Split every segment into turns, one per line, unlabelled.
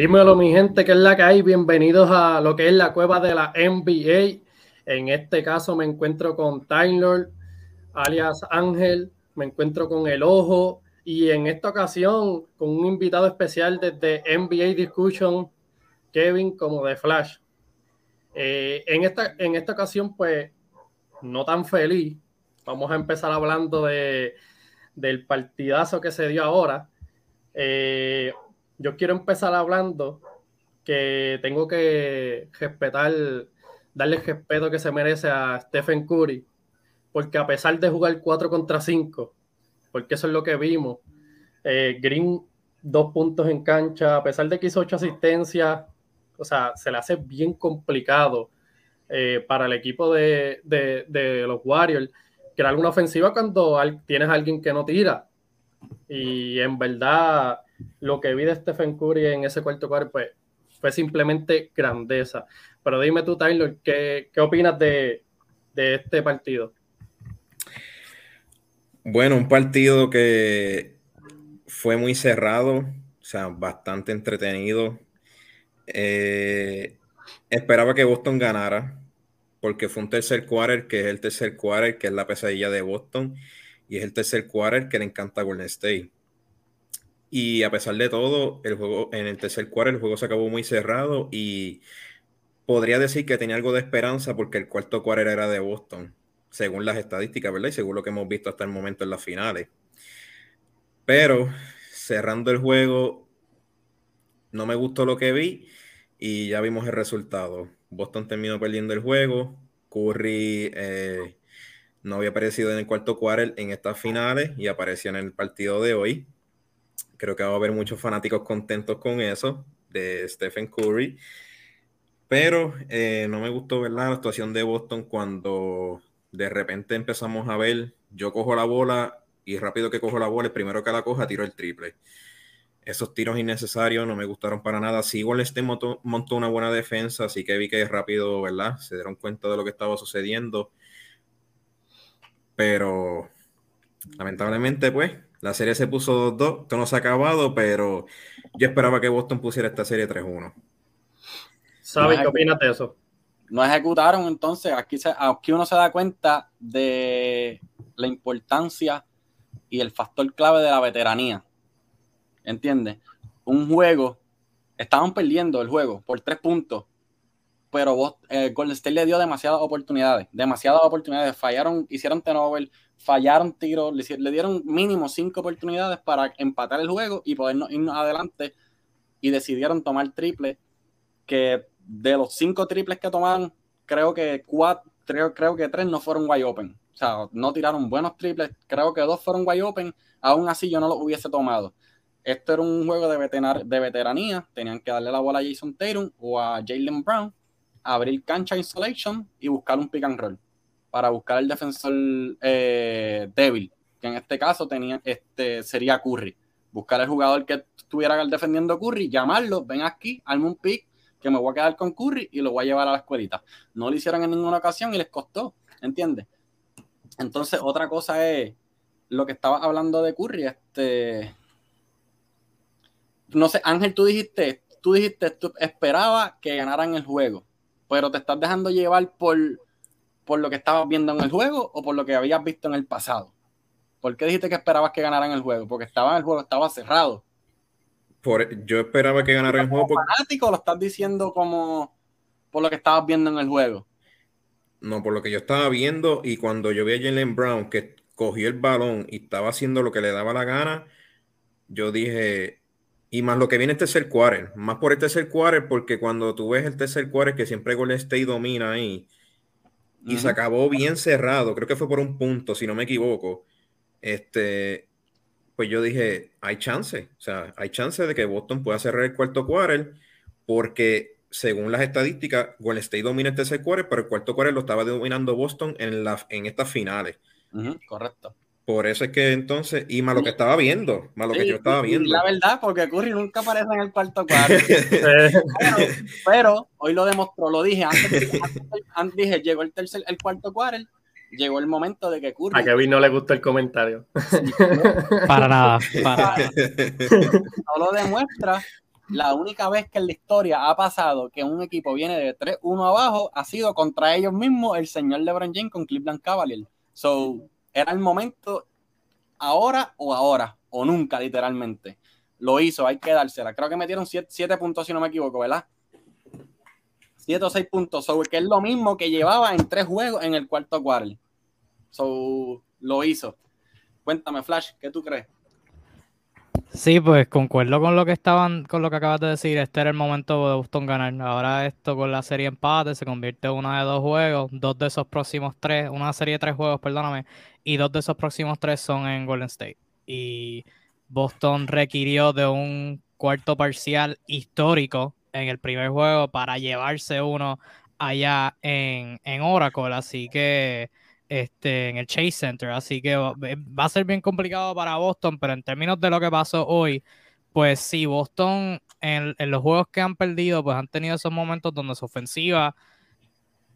Dímelo, mi gente, que es la que hay. Bienvenidos a lo que es la cueva de la NBA. En este caso me encuentro con Taylor, alias Ángel, me encuentro con El Ojo y en esta ocasión con un invitado especial desde NBA Discussion, Kevin, como de Flash. Eh, en, esta, en esta ocasión, pues, no tan feliz. Vamos a empezar hablando de, del partidazo que se dio ahora. Eh, yo quiero empezar hablando que tengo que respetar, darle el respeto que se merece a Stephen Curry, porque a pesar de jugar 4 contra 5, porque eso es lo que vimos, eh, Green dos puntos en cancha, a pesar de que hizo ocho asistencias, o sea, se le hace bien complicado eh, para el equipo de, de, los Warriors crear alguna ofensiva cuando tienes a alguien que no tira. Y en verdad, lo que vi de Stephen Curry en ese cuarto cuarto pues, fue simplemente grandeza. Pero dime tú, Tyler, ¿qué, qué opinas de, de este partido?
Bueno, un partido que fue muy cerrado, o sea, bastante entretenido. Eh, esperaba que Boston ganara, porque fue un tercer quarter, que es el tercer quarter, que es la pesadilla de Boston, y es el tercer quarter que le encanta a Golden State. Y a pesar de todo, el juego, en el tercer cuarto el juego se acabó muy cerrado y podría decir que tenía algo de esperanza porque el cuarto cuarto era de Boston, según las estadísticas, ¿verdad? Y según lo que hemos visto hasta el momento en las finales. Pero cerrando el juego, no me gustó lo que vi y ya vimos el resultado. Boston terminó perdiendo el juego. Curry eh, no había aparecido en el cuarto cuarto en estas finales y apareció en el partido de hoy. Creo que va a haber muchos fanáticos contentos con eso, de Stephen Curry. Pero eh, no me gustó ver la actuación de Boston cuando de repente empezamos a ver, yo cojo la bola y rápido que cojo la bola, el primero que la coja, tiro el triple. Esos tiros innecesarios no me gustaron para nada. Sí, igual este montó, montó una buena defensa, así que vi que rápido, ¿verdad? Se dieron cuenta de lo que estaba sucediendo. Pero lamentablemente, pues, la serie se puso 2-2, esto no se ha acabado, pero yo esperaba que Boston pusiera esta serie 3-1.
¿Sabes qué opinas de eso?
No ejecutaron, entonces aquí, aquí uno se da cuenta de la importancia y el factor clave de la veteranía. ¿Entiendes? Un juego, estaban perdiendo el juego por tres puntos, pero vos, eh, Golden State le dio demasiadas oportunidades, demasiadas oportunidades, fallaron, hicieron turnover, fallaron tiros, le, dieron mínimo cinco oportunidades para empatar el juego y podernos irnos adelante y decidieron tomar triple, que de los cinco triples que tomaron, creo que cuatro, creo, que tres no fueron wide open. O sea, no tiraron buenos triples, creo que dos fueron wide open, aún así yo no los hubiese tomado. Esto era un juego de, de veteranía, tenían que darle la bola a Jason Tatum o a Jalen Brown, abrir cancha isolation y buscar un pick and roll para buscar el defensor eh, débil, que en este caso tenía, este, sería Curry. Buscar el jugador que estuviera defendiendo Curry, llamarlo, ven aquí, hazme un pick, que me voy a quedar con Curry y lo voy a llevar a la escuelita. No lo hicieron en ninguna ocasión y les costó, ¿entiendes? Entonces, otra cosa es lo que estaba hablando de Curry, este... No sé, Ángel, tú dijiste, tú dijiste, tú esperaba que ganaran el juego, pero te estás dejando llevar por por lo que estabas viendo en el juego o por lo que habías visto en el pasado? ¿Por qué dijiste que esperabas que ganaran el juego? Porque estaba en el juego, estaba cerrado.
Por, yo esperaba que ganaran el juego.
Porque... fanático lo estás diciendo como por lo que estabas viendo en el juego?
No, por lo que yo estaba viendo y cuando yo vi a Jalen Brown que cogió el balón y estaba haciendo lo que le daba la gana, yo dije, y más lo que viene el tercer quarter, más por el tercer quarter, porque cuando tú ves el tercer quarter que siempre Golden State domina ahí, y se acabó bien cerrado, creo que fue por un punto, si no me equivoco. Este, pues yo dije, hay chance, o sea, hay chance de que Boston pueda cerrar el cuarto quarter, porque según las estadísticas, Golden State domina el tercer quarter, pero el cuarto quarter lo estaba dominando Boston en, la, en estas finales.
correcto.
Por eso es que entonces, y más lo que estaba viendo, más lo que yo estaba viendo.
La verdad, porque Curry nunca aparece en el cuarto cuarto. pero, hoy lo demostró, lo dije antes, antes, dije, llegó el tercer, el cuarto cuarto, llegó el momento de que Curry.
A Kevin no le gustó el comentario.
para nada, para
No lo demuestra la única vez que en la historia ha pasado que un equipo viene de 3-1 abajo ha sido contra ellos mismos el señor LeBron James con Cleveland Cavaliers. So, era el momento ahora o ahora, o nunca, literalmente. Lo hizo, hay que dársela. Creo que metieron 7 puntos, si no me equivoco, ¿verdad? 7 o 6 puntos, so, que es lo mismo que llevaba en tres juegos en el cuarto quarter. So, lo hizo. Cuéntame, Flash, ¿qué tú crees?
Sí, pues concuerdo con lo que estaban, con lo que acabas de decir. Este era el momento de Boston ganar. Ahora esto con la serie empate se convierte en uno de dos juegos. Dos de esos próximos tres, una serie de tres juegos, perdóname, y dos de esos próximos tres son en Golden State. Y Boston requirió de un cuarto parcial histórico en el primer juego para llevarse uno allá en, en Oracle. Así que este, en el Chase Center. Así que va, a ser bien complicado para Boston, pero en términos de lo que pasó hoy, pues sí, Boston en, los juegos que han perdido, pues han tenido esos momentos donde su ofensiva,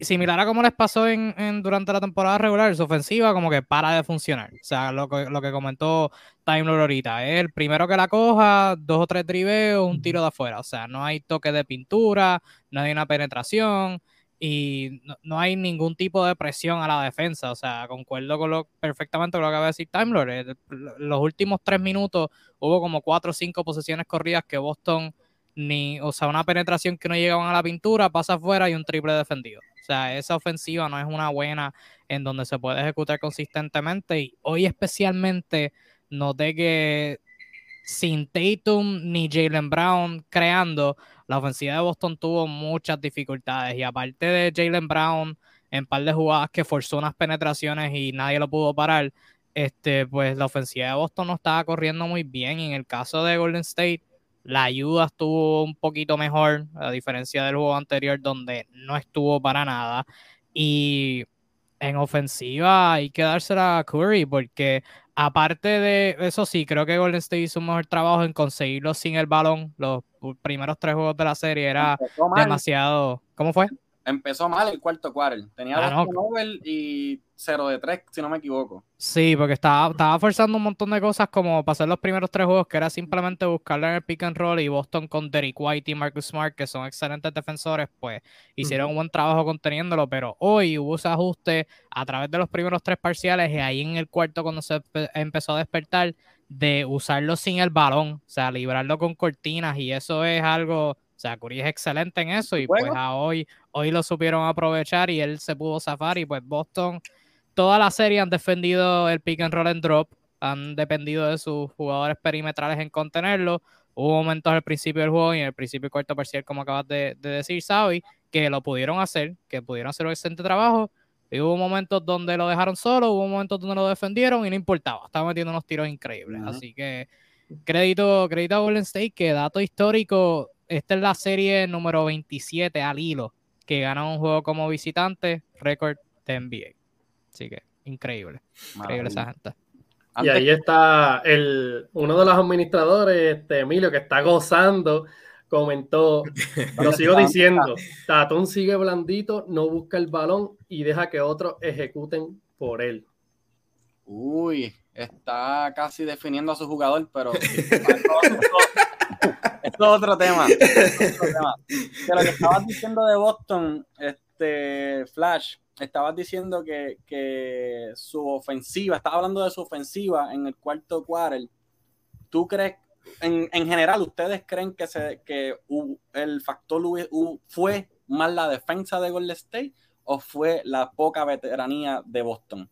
similar a como les pasó en, durante la temporada regular, su ofensiva como que para de funcionar. O sea, lo que, lo que comentó Time Lord ahorita, el primero que la coja, dos o tres driveos, un tiro de afuera. O sea, no hay toque de pintura, no hay una penetración y no, hay ningún tipo de presión a la defensa. O sea, concuerdo con lo, perfectamente con lo que acaba de decir Time Lord. Los últimos tres minutos hubo como cuatro o cinco posesiones corridas que Boston ni, o sea, una penetración que no llegaban a la pintura, pasa afuera y un triple defendido. O sea, esa ofensiva no es una buena en donde se puede ejecutar consistentemente. Y hoy especialmente noté que sin Tatum ni Jalen Brown creando, la ofensiva de Boston tuvo muchas dificultades y aparte de Jalen Brown en par de jugadas que forzó unas penetraciones y nadie lo pudo parar, este, pues la ofensiva de Boston no estaba corriendo muy bien. en el caso de Golden State, la ayuda estuvo un poquito mejor, a diferencia del juego anterior donde no estuvo para nada. Y en ofensiva hay que dársela a Curry porque aparte de eso sí, creo que Golden State hizo un mejor trabajo en conseguirlo sin el balón. Los primeros tres juegos de la serie era demasiado... ¿Cómo fue?
Empezó mal el cuarto quarter. Tenía ah, dos Nobel y 0 de 3, si no me equivoco.
Sí, porque estaba, estaba forzando un montón de cosas como pasar los primeros tres juegos, que era simplemente buscarle en el pick and roll y Boston con Derek White y Marcus Smart, que son excelentes defensores, pues hicieron un buen trabajo conteniéndolo, pero hoy hubo ese ajuste a través de los primeros tres parciales y ahí en el cuarto cuando se empezó a despertar de usarlo sin el balón, o sea, librarlo con cortinas y eso es algo o sea, Curry es excelente en eso y pues a hoy, hoy lo supieron aprovechar y él se pudo zafar y pues Boston, toda la serie han defendido el pick and roll and drop, han dependido de sus jugadores perimetrales en contenerlo. Hubo momentos al principio del juego y en el principio cuarto parcial, como acabas de, decir, Sabi, que lo pudieron hacer, que pudieron hacer un excelente trabajo. Y hubo momentos donde lo dejaron solo, hubo momentos donde lo defendieron y no importaba. Estaba metiendo unos tiros increíbles. Así que crédito, crédito a Golden State, que dato histórico, esta es la serie número 27 al hilo que gana un juego como visitante, récord de NBA. Así que increíble, increíble esa gente.
Y ahí está el, uno de los administradores, este Emilio, que está gozando, comentó, lo sigo diciendo, Tatón sigue blandito, no busca el balón y deja que otros ejecuten por él.
Uy, está casi definiendo a su jugador, pero Otro tema. lo que estabas diciendo de Boston, este Flash, estabas diciendo que, su ofensiva, estaba hablando de su ofensiva en el cuarto quarter. ¿Tú crees, en, general, ustedes creen que, se, que el factor fue más la defensa de Golden State o fue la poca veteranía de Boston?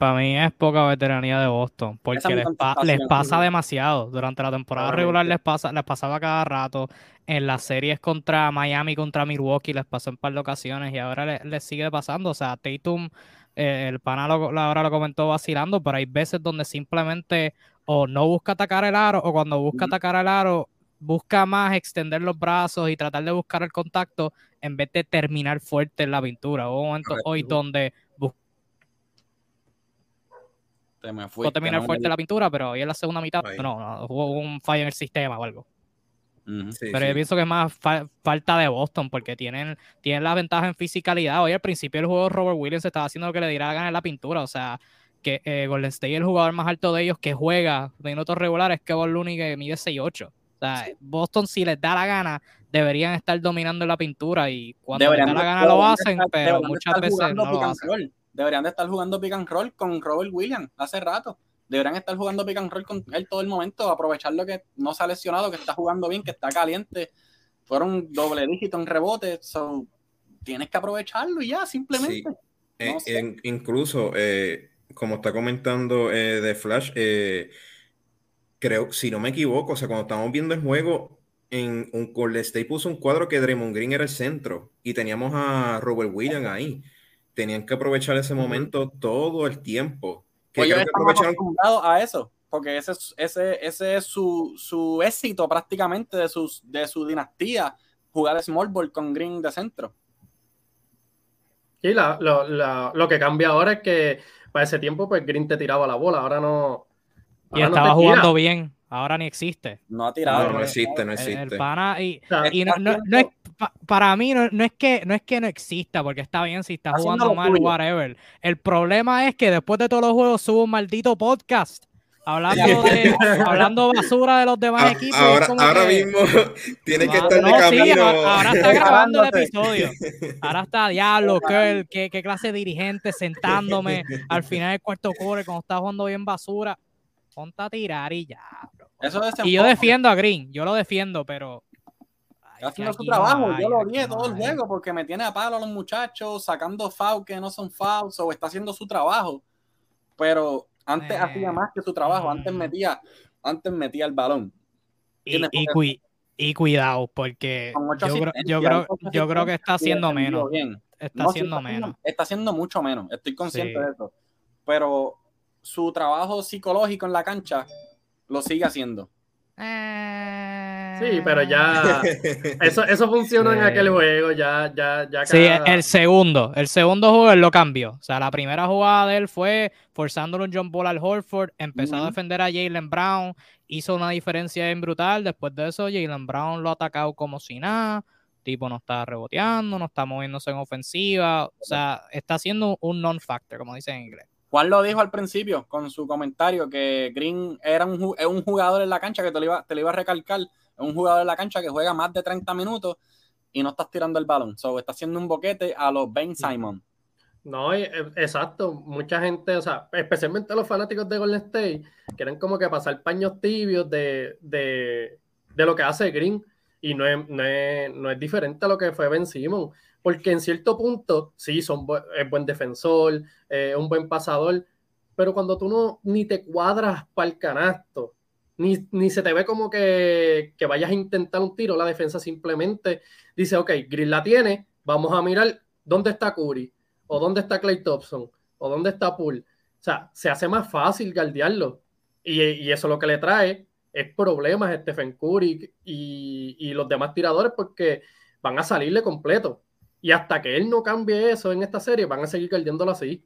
Para mí es poca veteranía de Boston, porque les, pasa demasiado. Durante la temporada regular les, pasa, les pasaba cada rato. En las series contra Miami, contra Milwaukee, les pasó en un par de ocasiones y ahora les, sigue pasando. O sea, Tatum, eh, el pana ahora lo comentó vacilando, pero hay veces donde simplemente o no busca atacar el aro o cuando busca atacar el aro busca más extender los brazos y tratar de buscar el contacto en vez de terminar fuerte en la pintura. Hubo momentos hoy donde te terminar fuerte la pintura, pero hoy en la segunda mitad, no, no, hubo un fallo en el sistema o algo. pero yo pienso que es más falta de Boston porque tienen, tienen la ventaja en fisicalidad. Hoy al principio del juego Robert Williams estaba haciendo lo que le diera la gana en la pintura. O sea, que eh, Golden State es el jugador más alto de ellos que juega de minutos regulares que Looney que mide 6'8. O sea, Boston, si les da la gana, deberían estar dominando la pintura y cuando les da la gana lo hacen, pero muchas veces no lo hacen.
Deberían de estar jugando pick and roll con Robert Williams hace rato. Deberían estar jugando pick and roll con él todo el momento, aprovechar lo que no se ha lesionado, que está jugando bien, que está caliente. Fueron doble dígito en rebote. So, tienes que aprovecharlo y ya, simplemente.
Eh, incluso, eh, como está comentando eh, de Flash, creo, si no me equivoco, o sea, cuando estamos viendo el juego, en un Golden State puso un cuadro que Draymond Green era el centro y teníamos a Robert Williams ahí. Tenían que aprovechar ese momento todo el tiempo.
Que pues creo a eso, porque ese, ese, ese es su, su éxito prácticamente de, sus, de su dinastía, jugar small ball con Green de centro.
Y la, lo que cambia ahora es que para ese tiempo pues Green te tiraba la bola, ahora no.
y estaba jugando bien, ahora ni existe.
No ha tirado.
No, existe, no existe.
y, no, es, para mí no, es que, no es que no exista, porque está bien si está jugando mal, whatever. El problema es que después de todos los juegos subo un maldito podcast Hablando, de, hablando basura de los demás ah, equipos.
Ahora, ahora mismo tiene que estar de camino.
ahora, está grabando el episodio. Ahora está diablo, ¿qué, qué, clase de dirigente sentándome al final del cuarto core cuando está jugando bien basura. Ponte a tirar y ya, y yo defiendo a Green, yo lo defiendo, pero
haciendo su trabajo. Yo lo vi todo el juego porque me tiene a palo a los muchachos, sacando fouls que no son fouls, o está haciendo su trabajo. Pero antes hacía más que su trabajo, antes mm. metía, antes metía el balón.
Y, y, cuidado, porque yo creo, yo, creo, que está haciendo menos. Está haciendo menos.
Está haciendo mucho menos, estoy consciente de eso. Pero su trabajo psicológico en la cancha lo sigue haciendo.
Sí, pero ya eso, eso funcionó en aquel juego, ya, ya, ya.
Sí, el segundo, el segundo juego él lo cambió. O sea, la primera jugada de él fue forzándolo un John Ball al Horford, empezó a defender a Jalen Brown, hizo una diferencia bien brutal. Después de eso, Jalen Brown lo ha atacado como si nada. Tipo, no está reboteando, no está moviéndose en ofensiva. O sea, está haciendo un non-factor, como dicen en inglés.
Juan lo dijo al principio con su comentario que Green era un, un jugador en la cancha que te lo iba, te lo iba a recalcar un jugador en la cancha que juega más de 30 minutos y no estás tirando el balón. So, está haciendo un boquete a los Ben Simon.
No, eh, exacto. Mucha gente, o sea, especialmente los fanáticos de Golden State, quieren como que pasar paños tibios de, lo que hace Green. Y no es, no, es, diferente a lo que fue Ben Simon. Porque en cierto punto, sí, son es buen defensor, es un buen pasador. Pero cuando tú no ni te cuadras para el canasto, ni, se te ve como que, vayas a intentar un tiro, la defensa simplemente dice, ok, Grill la tiene, vamos a mirar dónde está Curry, o dónde está Clay Thompson, o dónde está Poole. O sea, se hace más fácil guardiarlo. Y, y eso lo que le trae es problemas a Stephen Curry y, y, los demás tiradores porque van a salirle completo. Y hasta que él no cambie eso en esta serie, van a seguir guardiándolo así.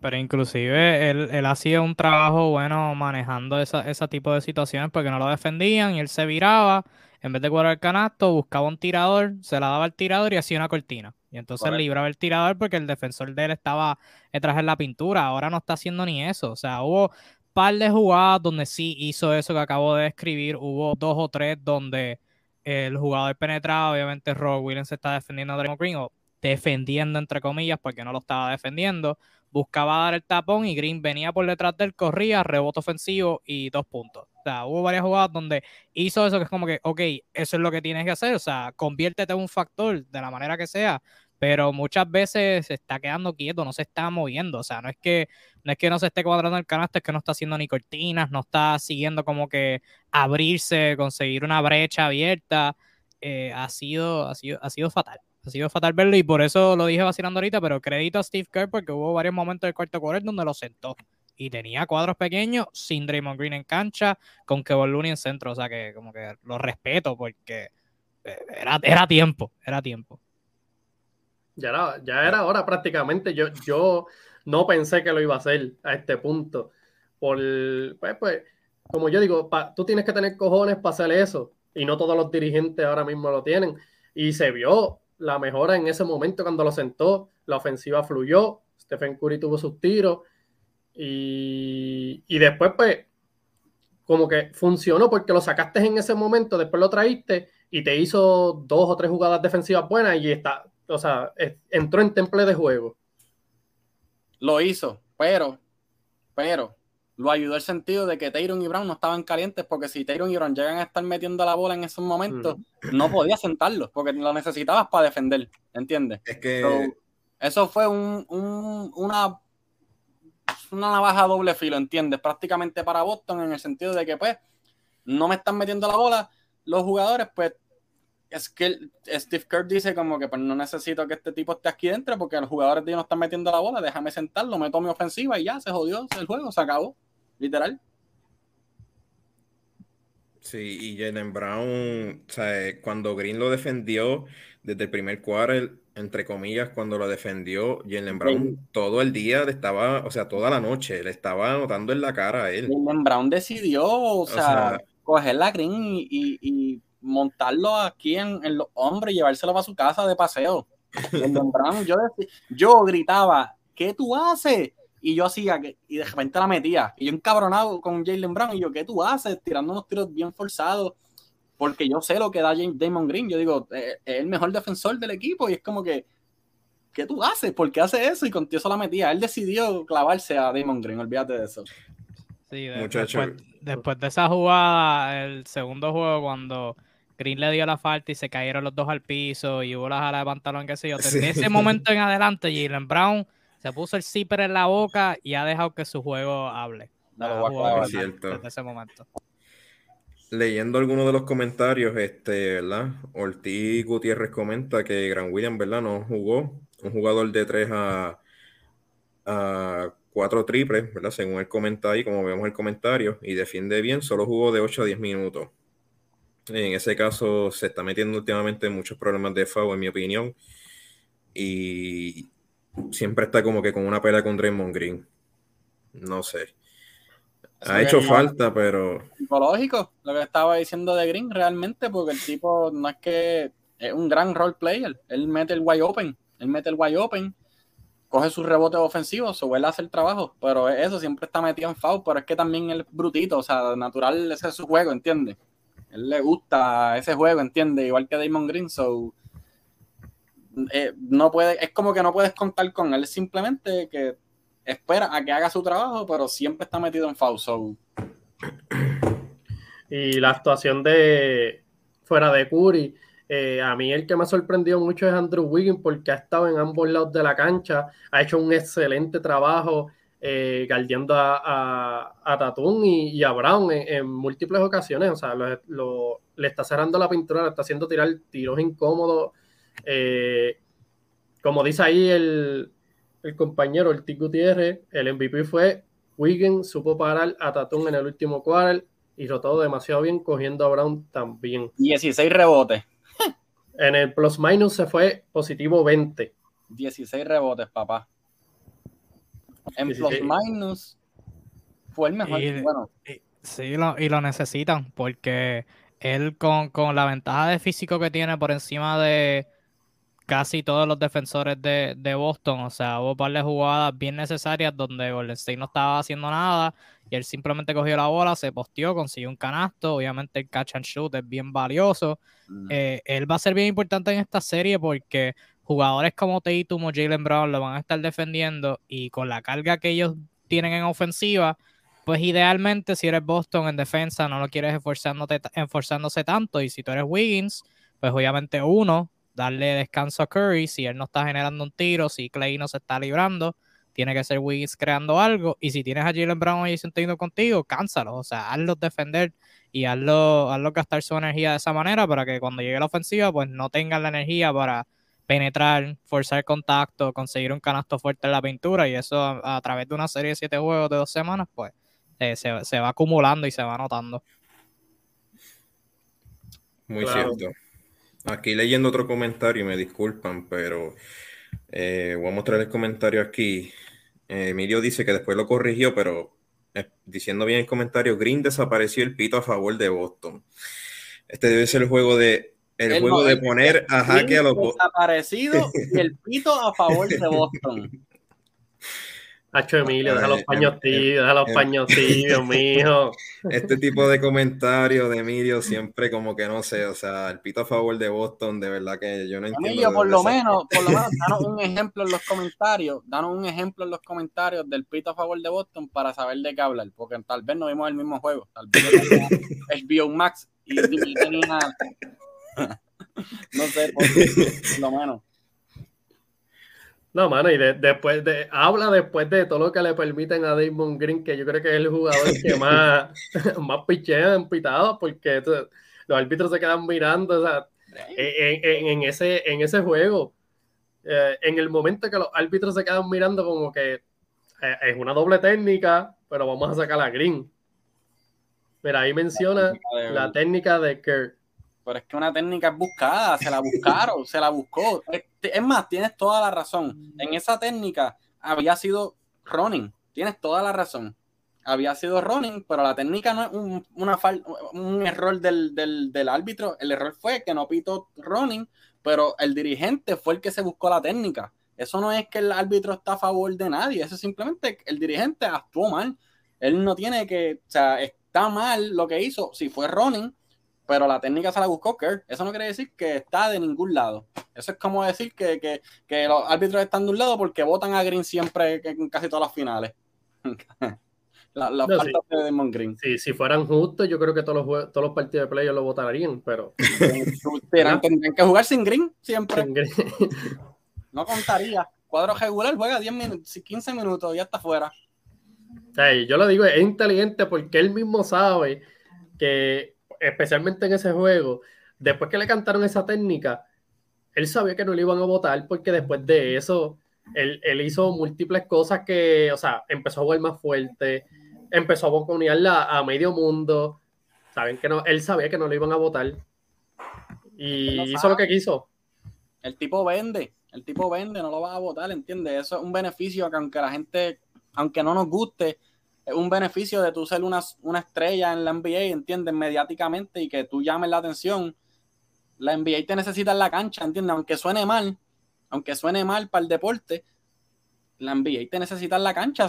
Pero inclusive él, él hacía un trabajo bueno manejando esa, ese tipo de situaciones porque no lo defendían y él se viraba, en vez de cuadrar el canasto, buscaba un tirador, se la daba al tirador y hacía una cortina. Y entonces libraba el tirador porque el defensor de él estaba detrás de la pintura. Ahora no está haciendo ni eso. O sea, hubo un par de jugadas donde sí hizo eso que acabo de describir. Hubo dos o tres donde el jugador penetraba. Obviamente, Rob Williams está defendiendo a Draymond Green o defendiendo entre comillas porque no lo estaba defendiendo. Buscaba dar el tapón y Green venía por detrás del, corría, rebote ofensivo y dos puntos. O sea, hubo varias jugadas donde hizo eso que es como que, ok, eso es lo que tienes que hacer, o sea, conviértete en un factor de la manera que sea, pero muchas veces se está quedando quieto, no se está moviendo, o sea, no es que no es que no se esté cuadrando el canasto, es que no está haciendo ni cortinas, no está siguiendo como que abrirse, conseguir una brecha abierta, eh, ha, sido, ha, sido, ha sido fatal ha sido fatal verlo y por eso lo dije vacilando ahorita, pero crédito a Steve Kerr porque hubo varios momentos del cuarto quarter donde lo sentó. Y tenía cuadros pequeños sin Draymond Green en cancha, con Kevin Looney en centro, o sea que como que lo respeto porque eh, era, era tiempo, era tiempo.
Ya era, ya era hora prácticamente, yo, yo no pensé que lo iba a hacer a este punto, por, pues, pues como yo digo, tú tienes que tener cojones para hacer eso, y no todos los dirigentes ahora mismo lo tienen, y se vio, la mejora en ese momento cuando lo sentó, la ofensiva fluyó, Stephen Curry tuvo sus tiros y, después pues como que funcionó porque lo sacaste en ese momento, después lo traíste y te hizo dos o tres jugadas defensivas buenas y está, o sea, entró en temple de juego.
Lo hizo, pero, pero, lo ayudó el sentido de que Tyron y Brown no estaban calientes, porque si Tyron y Brown llegan a estar metiendo la bola en esos momentos, no podía sentarlos, porque lo necesitabas para defender, ¿entiendes?
Es que...
eso fue un, una, una navaja doble filo, ¿entiendes? Prácticamente para Boston, en el sentido de que, pues, no me están metiendo la bola los jugadores, pues, es que Steve Kerr dice como que pues no necesito que este tipo esté aquí dentro porque los jugadores no están metiendo la bola, déjame sentarlo, meto mi ofensiva y ya, se jodió el juego, se acabó literal.
Sí, y Jalen Brown, o sea, cuando Green lo defendió desde el primer quarter, entre comillas, cuando lo defendió, Jalen Brown todo el día le estaba, o sea, toda la noche le estaba anotando en la cara a él.
Jalen Brown decidió, o, sea, coger la Green y, montarlo aquí en, los hombros y llevárselo para su casa de paseo. Jalen Brown, yo, yo gritaba, ¿qué tú haces? Y yo hacía que, y de repente la metía. Y yo encabronado con Jalen Brown, y yo, ¿qué tú haces? Tirando unos tiros bien forzados, porque yo sé lo que da Damon Green. Yo digo, eh, es el mejor defensor del equipo, y es como que, ¿qué tú haces? ¿Por qué hace eso? Y con eso la metía. Él decidió clavarse a Damon Green, olvídate de eso.
Sí, después, de esa jugada, el segundo juego, cuando Green le dio la falta y se cayeron los dos al piso y hubo la jala de pantalón, qué sé yo. Desde ese momento en adelante, Jalen Brown se puso el zipper en la boca y ha dejado que su juego hable.
Desde ese momento. Leyendo algunos de los comentarios, este, ¿verdad? Ortiz Gutiérrez comenta que Gran William, ¿verdad? No jugó. Un jugador de 3 a, a 4 triples, ¿verdad? Según él comenta ahí, como vemos el comentario, y defiende bien, solo jugó de 8 a 10 minutos. En ese caso se está metiendo últimamente muchos problemas de FAO, en mi opinión. Y siempre está como que con una pelea con Draymond Green. No sé. Ha hecho falta, pero.
Psicológico, lo que estaba diciendo de Green realmente, porque el tipo no es que es un gran role player. Él mete el wide open, él mete el wide open, coge sus rebotes ofensivos, se vuelve a hacer trabajo, pero eso siempre está metido en foul, pero es que también él es brutito, o sea, natural ese es su juego, ¿entiendes? Él le gusta ese juego, ¿entiendes? Igual que Damon Green, so eh, no puede, es como que no puedes contar con él, simplemente que espera a que haga su trabajo, pero siempre está metido en foul.
Y la actuación de fuera de Curry, eh, a mí el que me ha sorprendido mucho es Andrew Wiggins porque ha estado en ambos lados de la cancha, ha hecho un excelente trabajo eh, guardiando a, a, Tatum y, a Brown en, múltiples ocasiones, o sea, le está cerrando la pintura, le está haciendo tirar tiros incómodos eh, como dice ahí el, compañero, el T. Gutiérrez, el MVP fue Wiggins, supo parar a Tatum en el último cuarto y todo demasiado bien, cogiendo a Brown también.
16 rebotes.
En el plus minus se fue positivo 20.
16 rebotes, papá. En plus minus fue el mejor. bueno.
sí, y lo necesitan porque él con, con la ventaja de físico que tiene por encima de, casi todos los defensores de, Boston. O sea, hubo un par de jugadas bien necesarias donde Golden State no estaba haciendo nada y él simplemente cogió la bola, se posteó, consiguió un canasto. Obviamente el catch and shoot es bien valioso. Mm. Eh, él va a ser bien importante en esta serie porque jugadores como Tatum o Jalen Brown lo van a estar defendiendo y con la carga que ellos tienen en ofensiva, pues idealmente si eres Boston en defensa no lo quieres esforzándose tanto y si tú eres Wiggins, pues obviamente uno, darle descanso a Curry si él no está generando un tiro, si Clay no se está librando, tiene que ser Wiggins creando algo. Y si tienes a Jalen Brown ahí sentando contigo, cánsalo. O sea, hazlo defender y hazlo, hazlo gastar su energía de esa manera para que cuando llegue la ofensiva, pues no tengan la energía para penetrar, forzar contacto, conseguir un canasto fuerte en la pintura. Y eso a, través de una serie de siete juegos de dos semanas, pues eh, se, va acumulando y se va notando.
Muy cierto. Aquí leyendo otro comentario, me disculpan, pero eh, voy a mostrar el comentario aquí. Eh, Emilio dice que después lo corrigió, pero eh, diciendo bien el comentario, Green desapareció el pito a favor de Boston. Este debe ser el juego de el, juego de poner a jaque a los
desaparecido y el pito a favor de Boston.
Hacho Emilio, deja los paños tibios, deja los paños tibios, mijo.
Este tipo de comentarios de Emilio siempre como que no sé, o sea, el pito a favor de Boston, de verdad que yo no entiendo.
Emilio, por lo menos, por lo menos, danos un ejemplo en los comentarios, danos un ejemplo en los comentarios del pito a favor de Boston para saber de qué hablar, porque tal vez no vimos el mismo juego, tal vez el Biomax y tenía... no sé, por lo menos.
No, mano, y después de, habla después de todo lo que le permiten a Damon Green, que yo creo que es el jugador que más, más pichea en pitados, porque los árbitros se quedan mirando, o sea, en, ese, en ese juego, eh, en el momento que los árbitros se quedan mirando como que eh, es una doble técnica, pero vamos a sacar a Green. Mira, ahí menciona la técnica de Kerr.
Pero es que una técnica es buscada, se la buscaron, se la buscó. Es más, tienes toda la razón. En esa técnica había sido running, tienes toda la razón. Había sido running, pero la técnica no es un, una un error del, del, árbitro. El error fue que no pitó running, pero el dirigente fue el que se buscó la técnica. Eso no es que el árbitro está a favor de nadie, eso es simplemente el dirigente actuó mal. Él no tiene que, o sea, está mal lo que hizo. Si fue running, pero la técnica se la buscó Kerr. Eso no quiere decir que está de ningún lado. Eso es como decir que, que, que los árbitros están de un lado porque votan a Green siempre en casi todas las finales. la, la falta de Demon Green.
Sí, si fueran justos, yo creo que todos los, todos los partidos de playoff lo votarían, pero.
tendrían que jugar sin Green siempre. no contaría. Cuadro regular juega 10 minutos, 15 minutos y ya está fuera.
yo lo digo, es inteligente porque él mismo sabe que especialmente en ese juego, después que le cantaron esa técnica, él sabía que no le iban a votar porque después de eso, él, hizo múltiples cosas que, o sea, empezó a jugar más fuerte, empezó a boconearla a medio mundo, saben que no, él sabía que no le iban a votar y hizo lo que quiso.
El tipo vende, el tipo vende, no lo va a votar, ¿entiendes? Eso es un beneficio que aunque la gente, aunque no nos guste, es un beneficio de tú ser una, una estrella en la NBA, ¿entiendes? Mediáticamente y que tú llames la atención. La NBA te necesita en la cancha, ¿entiendes? Aunque suene mal, aunque suene mal para el deporte, la NBA te necesita en la cancha.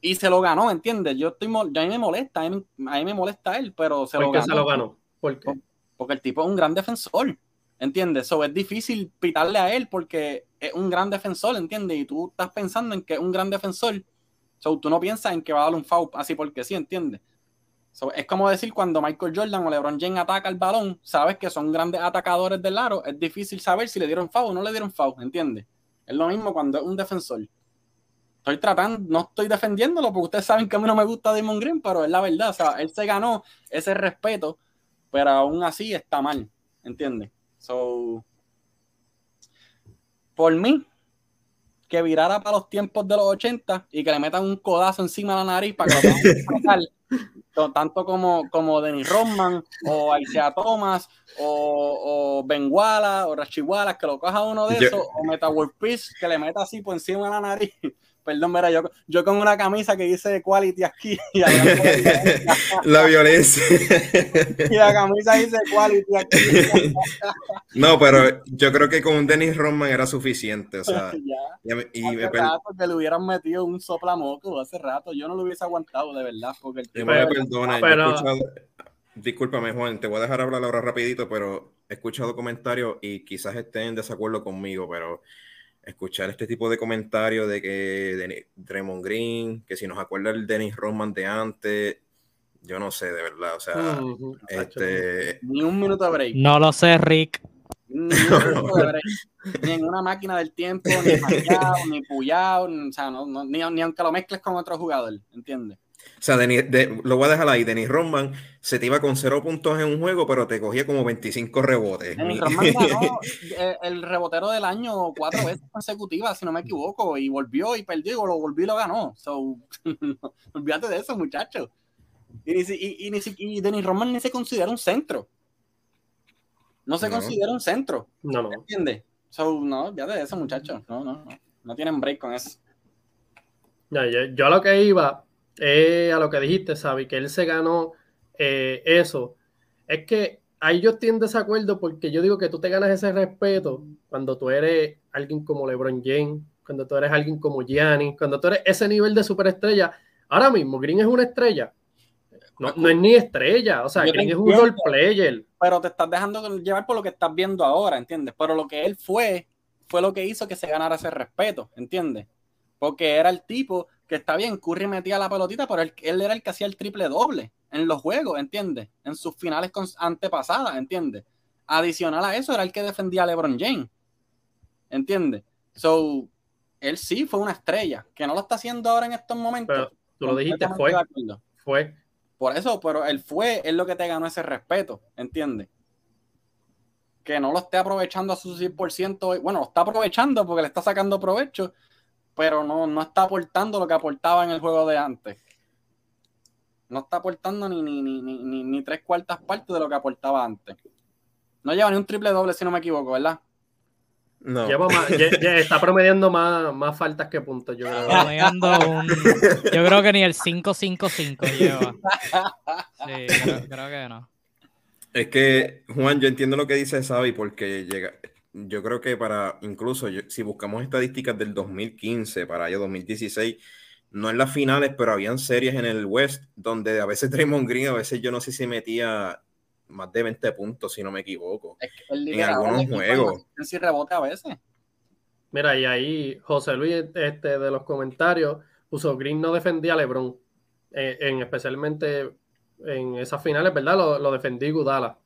y se lo ganó, ¿entiendes? Yo estoy, a mí me molesta, a mí, me molesta él, pero se
¿Por
lo
qué
ganó.
se lo ganó? ¿Por qué?
Porque el tipo es un gran defensor, ¿entiendes? So, es difícil pitarle a él porque es un gran defensor, ¿entiendes? Y tú estás pensando en que es un gran defensor So, tú no piensas en que va a dar un foul así porque sí, ¿entiendes? es como decir cuando Michael Jordan o LeBron James ataca el balón, sabes que son grandes atacadores del aro, es difícil saber si le dieron foul o no le dieron foul, ¿entiendes? Es lo mismo cuando es un defensor. Estoy tratando, no estoy defendiéndolo porque ustedes saben que a mí no me gusta Damon Green, pero es la verdad, o sea, él se ganó ese respeto, pero aún así está mal, ¿entiendes? So, por mí, que virara para los tiempos de los 80 y que le metan un codazo encima de la nariz para que lo tanto como, como Dennis Rodman o Isaiah Thomas o, o Benguala o Rachiwala que lo coja uno de esos o Meta World Peace que le meta así por encima de la nariz Perdón, mira, yo, yo con una camisa que dice quality aquí. Y
la violencia.
y la camisa dice quality aquí.
no, pero yo creo que con Dennis Rodman era suficiente. O sea,
y, hace rato que le hubieran metido un soplamoco hace rato. Yo no lo hubiese aguantado, de verdad. Porque el
tipo me perdona, pero... escuchado, discúlpame, Juan, te voy a dejar hablar ahora rapidito, pero he escuchado comentarios y quizás estén en desacuerdo conmigo, pero escuchar este tipo de comentarios de que Draymond Green, que si nos acuerda el Dennis Rodman de antes, yo no sé, de verdad, o sea, este...
Ni un minuto de break.
No lo sé, Rick.
Ni, en una máquina del tiempo, ni puyado, ni puyado, o sea, no, ni, ni aunque lo mezcles con otro jugador, ¿entiendes?
O sea, lo voy a dejar ahí. Denis Rodman se te iba con cero puntos en un juego, pero te cogía como 25 rebotes.
Denis Rodman ganó el rebotero del año cuatro veces consecutivas, si no me equivoco, y volvió y perdió, y lo volvió y lo ganó. So, olvídate de eso, muchachos. Y, y, y, y, Denis Rodman ni se considera un centro. No se considera un centro.
No, no.
¿Entiendes? So, no, olvídate de eso, muchachos. No, no, no. No tienen break con eso.
yo, yo a lo que iba eh, a lo que dijiste, Sabi, que él se ganó eh, eso. Es que ahí yo estoy en desacuerdo porque yo digo que tú te ganas ese respeto cuando tú eres alguien como LeBron James, cuando tú eres alguien como Gianni, cuando tú eres ese nivel de superestrella, ahora mismo Green es una estrella. No, no es ni estrella, o sea, Green es un role player.
Pero te estás dejando llevar por lo que estás viendo ahora, ¿entiendes? Pero lo que él fue, fue lo que hizo que se ganara ese respeto, ¿entiendes? Porque era el tipo que está bien, Curry metía la pelotita, pero él, él era el que hacía el triple doble en los juegos, ¿entiendes? En sus finales antepasadas, ¿entiendes? Adicional a eso, era el que defendía a LeBron James, ¿entiendes? So, él sí fue una estrella, que no lo está haciendo ahora en estos momentos.
Pero tú lo dijiste, fue. Fue.
Por eso, pero él fue, es lo que te ganó ese respeto, ¿entiendes? Que no lo esté aprovechando a su 100%, bueno, lo está aprovechando porque le está sacando provecho, pero no, no está aportando lo que aportaba en el juego de antes. No está aportando ni, ni, ni, ni, ni tres cuartas partes de lo que aportaba antes. No lleva ni un triple doble, si no me equivoco, ¿verdad?
No. está promediando más, más, faltas que puntos, yo creo.
Un, yo creo que ni el 5-5-5 lleva. Sí, creo, que no.
Es que, Juan, yo entiendo lo que dice Xavi porque llega, yo creo que para, incluso si buscamos estadísticas del 2015 para año 2016, no en las finales, pero habían series en el West donde a veces Draymond Green, a veces yo no sé si metía más de 20 puntos, si no me equivoco. en algunos juegos.
Si rebote a veces.
Mira, y ahí José Luis este, de los comentarios puso Green no defendía a LeBron, eh, en, especialmente en esas finales, ¿verdad? Lo, lo defendí Gudala.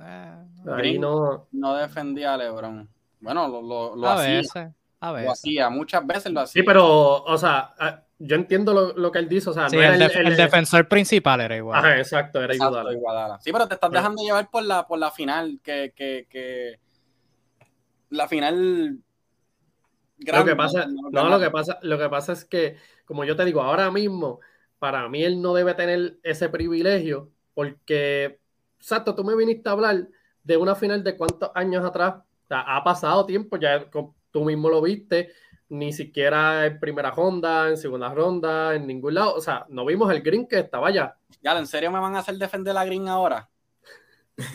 Eh, ahí no... no defendía a LeBron. Bueno, lo, lo, hacía. a veces. Lo hacía, muchas veces lo hacía.
Sí, pero, o sea, yo entiendo lo, lo, que él dice, o sea,
no el, el, defensor principal era igual.
Ajá, exacto, era igual.
Sí, pero te estás dejando llevar por la, por la final, que, que, que la final
lo que pasa, no, lo que pasa, lo que pasa es que, como yo te digo, ahora mismo, para mí él no debe tener ese privilegio, porque, exacto, tú me viniste a hablar de una final de cuántos años atrás, o sea, ha pasado tiempo, ya tú mismo lo viste, ni siquiera en primera ronda, en segunda ronda, en ningún lado. O sea, no vimos el green que estaba allá.
Ya, ¿en serio me van a hacer defender la green ahora?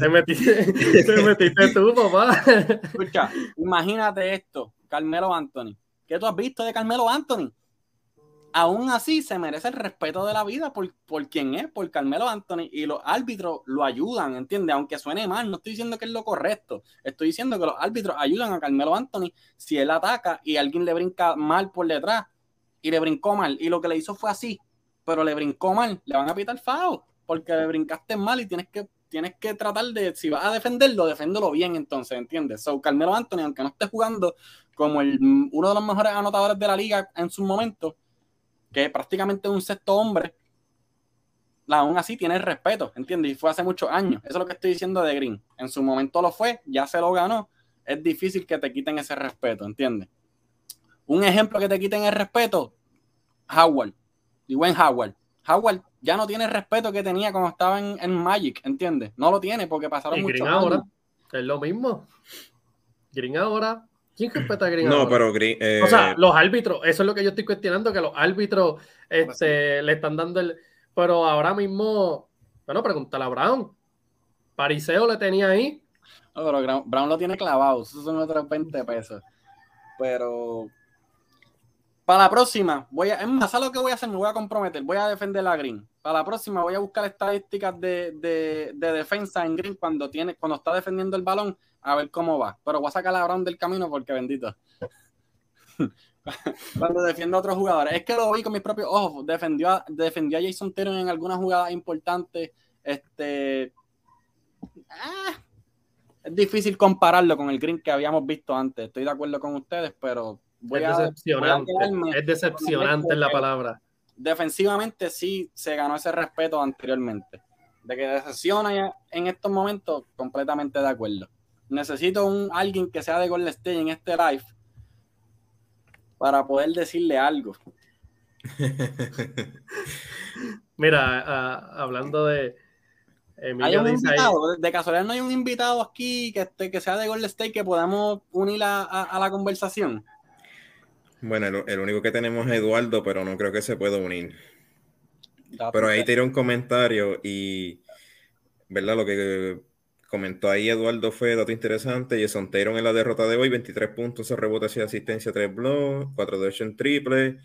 te, metiste, te metiste tú, papá.
Escucha, imagínate esto, Carmelo Anthony. ¿Qué tú has visto de Carmelo Anthony? Aún así se merece el respeto de la vida por, por quien es, por Carmelo Anthony, y los árbitros lo ayudan, ¿entiendes? Aunque suene mal, no estoy diciendo que es lo correcto, estoy diciendo que los árbitros ayudan a Carmelo Anthony si él ataca y alguien le brinca mal por detrás y le brincó mal, y lo que le hizo fue así, pero le brincó mal, le van a pitar FAO, porque le brincaste mal y tienes que tienes que tratar de, si vas a defenderlo, deféndelo bien entonces, ¿entiendes? So, Carmelo Anthony, aunque no esté jugando como el, uno de los mejores anotadores de la liga en su momento, que prácticamente un sexto hombre, aún así tiene respeto, ¿entiendes? Y fue hace muchos años. Eso es lo que estoy diciendo de Green. En su momento lo fue, ya se lo ganó. Es difícil que te quiten ese respeto, ¿entiendes? Un ejemplo que te quiten el respeto, Howard, buen Howard. Howard ya no tiene el respeto que tenía cuando estaba en, Magic, ¿entiendes? No lo tiene porque pasaron muchos
años. ahora es lo mismo. Green ahora ¿Quién respeta a Green?
No, pero Green.
O sea, eh, los árbitros, eso es lo que yo estoy cuestionando, que los árbitros este, le están dando el. Pero ahora mismo, bueno, pregúntale a Brown. Pariseo le tenía ahí.
No, pero Brown lo tiene clavado, esos son otros 20 pesos. Pero para la próxima, voy a, es más, ¿sabes lo que voy a hacer? Me voy a comprometer, voy a defender a Green. Para la próxima voy a buscar estadísticas de, de, de defensa en Green cuando, tiene, cuando está defendiendo el balón a ver cómo va. Pero voy a sacar a Brown del camino porque bendito. Cuando defiendo a otros jugadores. Es que lo vi con mis propios ojos. Defendió a, defendió a Jason Taylor en algunas jugadas importantes. Este. Ah, es difícil compararlo con el Green que habíamos visto antes. Estoy de acuerdo con ustedes, pero
voy es decepcionante. es decepcionante la palabra.
Defensivamente sí se ganó ese respeto anteriormente. De que decepciona en estos momentos, completamente de acuerdo necesito un alguien que sea de Golden State en este live para poder decirle algo.
Mira, hablando de
de casualidad no hay un invitado aquí que, esté, que sea de Golden State que podamos unir a, la conversación.
Bueno, el, único que tenemos es Eduardo, pero no creo que se pueda unir. pero ahí tiré un comentario y, ¿verdad? Lo que comentó ahí Eduardo fue dato interesante. Jason Taylor en la derrota de hoy, 23 puntos, rebotes y asistencia, 3 blocks, 4 de 8 en triple.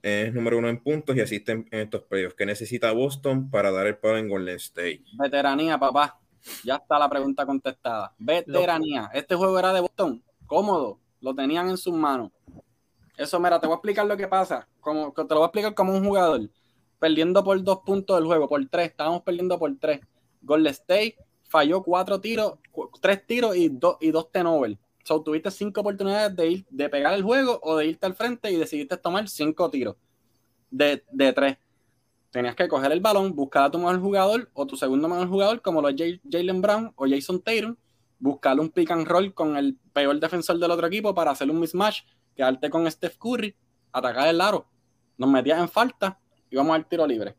Es número uno en puntos y asiste en, estos playoffs. ¿Qué necesita Boston para dar el palo en Golden State?
Veteranía, papá. Ya está la pregunta contestada. Veteranía. Este juego era de Boston. Cómodo. Lo tenían en sus manos. Eso, mira, te voy a explicar lo que pasa. Como, te lo voy a explicar como un jugador. Perdiendo por dos puntos del juego, por tres. Estábamos perdiendo por tres. Golden State falló cuatro tiros, tres tiros y dos, y dos tenovers. So, tuviste cinco oportunidades de ir, de pegar el juego o de irte al frente y decidiste tomar cinco tiros de, de tres. Tenías que coger el balón, buscar a tu mejor jugador o tu segundo mejor jugador, como lo es Jalen Brown o Jason Tatum, buscarle un pick and roll con el peor defensor del otro equipo para hacer un mismatch, quedarte con Steph Curry, atacar el aro. Nos metías en falta y vamos al tiro libre.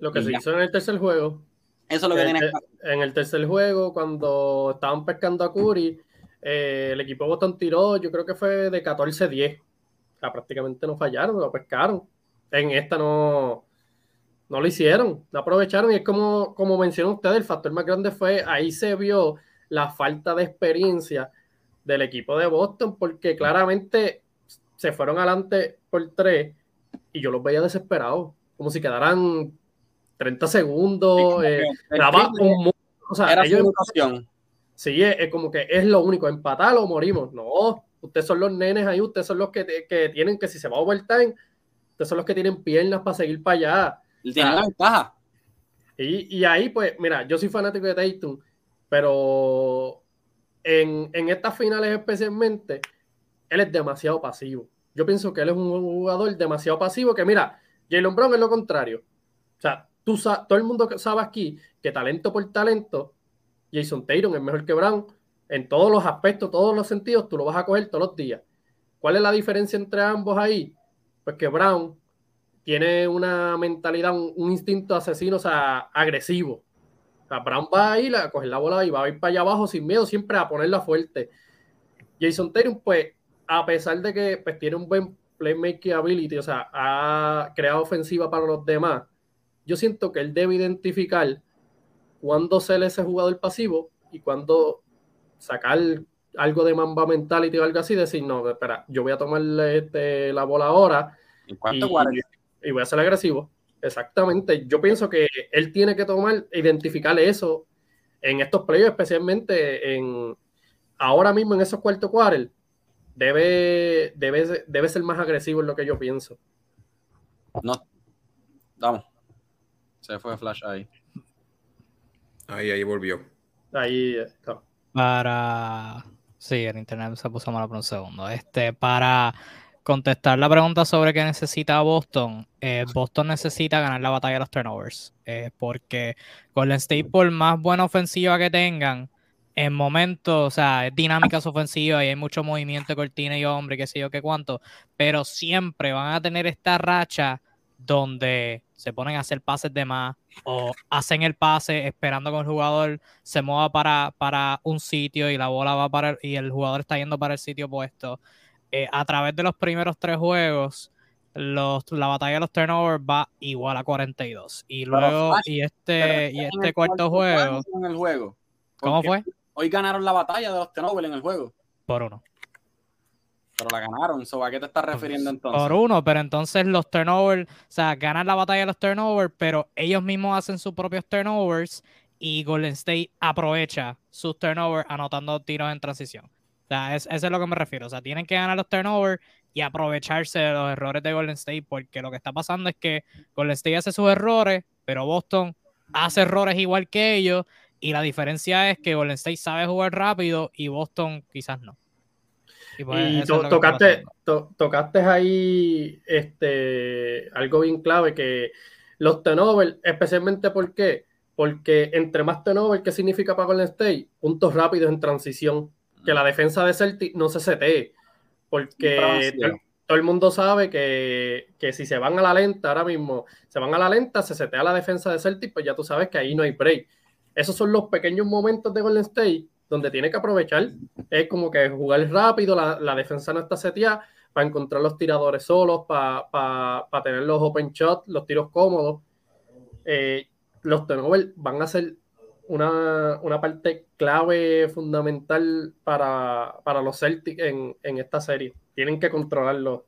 Lo que se hizo en el tercer juego.
Eso es lo que
en,
tiene
En el tercer juego, cuando estaban pescando a Curry, eh, el equipo Boston tiró, yo creo que fue de 14-10. prácticamente no fallaron, lo pescaron. En esta no, no lo hicieron, no aprovecharon. Y es como, como mencionó usted, el factor más grande fue ahí se vio la falta de experiencia del equipo de Boston, porque claramente se fueron adelante por tres y yo los veía desesperados, como si quedaran 30 segundos, eh, un, o sea, era ellos, Sí, es, como que es lo único, empatar o morimos. No, ustedes son los nenes ahí, ustedes son los que, que tienen que si se va a overtime, ustedes son los que tienen piernas para seguir para allá.
Tienen la ventaja.
Y, y, ahí, pues, mira, yo soy fanático de Tatum, pero en, en estas finales especialmente, él es demasiado pasivo. Yo pienso que él es un jugador demasiado pasivo que, mira, Jalen Brown es lo contrario. O sea, tú todo el mundo sabe aquí que talento por talento, Jason Tatum es mejor que Brown en todos los aspectos, todos los sentidos, tú lo vas a coger todos los días. ¿Cuál es la diferencia entre ambos ahí? Pues que Brown tiene una mentalidad, un, instinto asesino, o sea, agresivo. O sea, Brown va a ir a coger la bola y va a ir para allá abajo sin miedo, siempre a ponerla fuerte. Jason Tatum, pues, a pesar de que pues, tiene un buen playmaking ability, o sea, ha creado ofensiva para los demás, yo siento que él debe identificar cuándo ser ese jugador pasivo y cuándo sacar algo de mamba mentality o algo así, decir, no, espera, yo voy a tomarle este, la bola ahora y, y, voy a ser agresivo. Exactamente. Yo pienso que él tiene que tomar, identificar eso en estos playoffs, especialmente en ahora mismo en esos cuartos cuartos. Debe, debe, debe ser más agresivo en lo que yo pienso.
No. Vamos. Se fue Flash ahí.
Ahí, ahí volvió.
Ahí está.
Para. Sí, el internet se puso malo por un segundo. Este, para contestar la pregunta sobre qué necesita Boston, eh, Boston necesita ganar la batalla de los turnovers. Eh, porque Golden State, por más buena ofensiva que tengan, en momentos, o sea, es dinámica su ofensiva y hay mucho movimiento de cortina y hombre, qué sé yo, qué cuánto, pero siempre van a tener esta racha donde se ponen a hacer pases de más o hacen el pase esperando que el jugador se mueva para, para un sitio y la bola va para y el jugador está yendo para el sitio opuesto. Eh, a través de los primeros tres juegos, los, la batalla de los turnovers va igual a 42. Y luego, y este, y este cuarto juego,
En el juego.
¿Cómo fue?
Hoy ganaron la batalla de los turnovers en el juego.
Por uno.
Pero la ganaron, ¿a qué te estás refiriendo entonces?
Por uno, pero entonces los turnovers, o sea, ganan la batalla de los turnovers, pero ellos mismos hacen sus propios turnovers y Golden State aprovecha sus turnovers anotando tiros en transición. O sea, es, eso es lo que me refiero. O sea, tienen que ganar los turnovers y aprovecharse de los errores de Golden State, porque lo que está pasando es que Golden State hace sus errores, pero Boston hace errores igual que ellos, y la diferencia es que Golden State sabe jugar rápido y Boston quizás no.
Y, pues, tocaste, tocaste ahí este, algo bien clave que los turnovers, especialmente ¿por qué? Porque entre más turnover, ¿qué significa para Golden State? Puntos rápidos en transición. Que la defensa de Celtic no se setee. Porque todo, el mundo sabe que, que, si se van a la lenta ahora mismo, se van a la lenta, se setea la defensa de Celtic, pues ya tú sabes que ahí no hay break. Esos son los pequeños momentos de Golden State donde tiene que aprovechar. Es como que jugar rápido, la, defensa no está seteada para encontrar los tiradores solos, para, tener los open shots, los tiros cómodos. Eh, los turnovers van a ser una, una parte clave fundamental para, para los Celtics en, en esta serie. Tienen que controlarlo.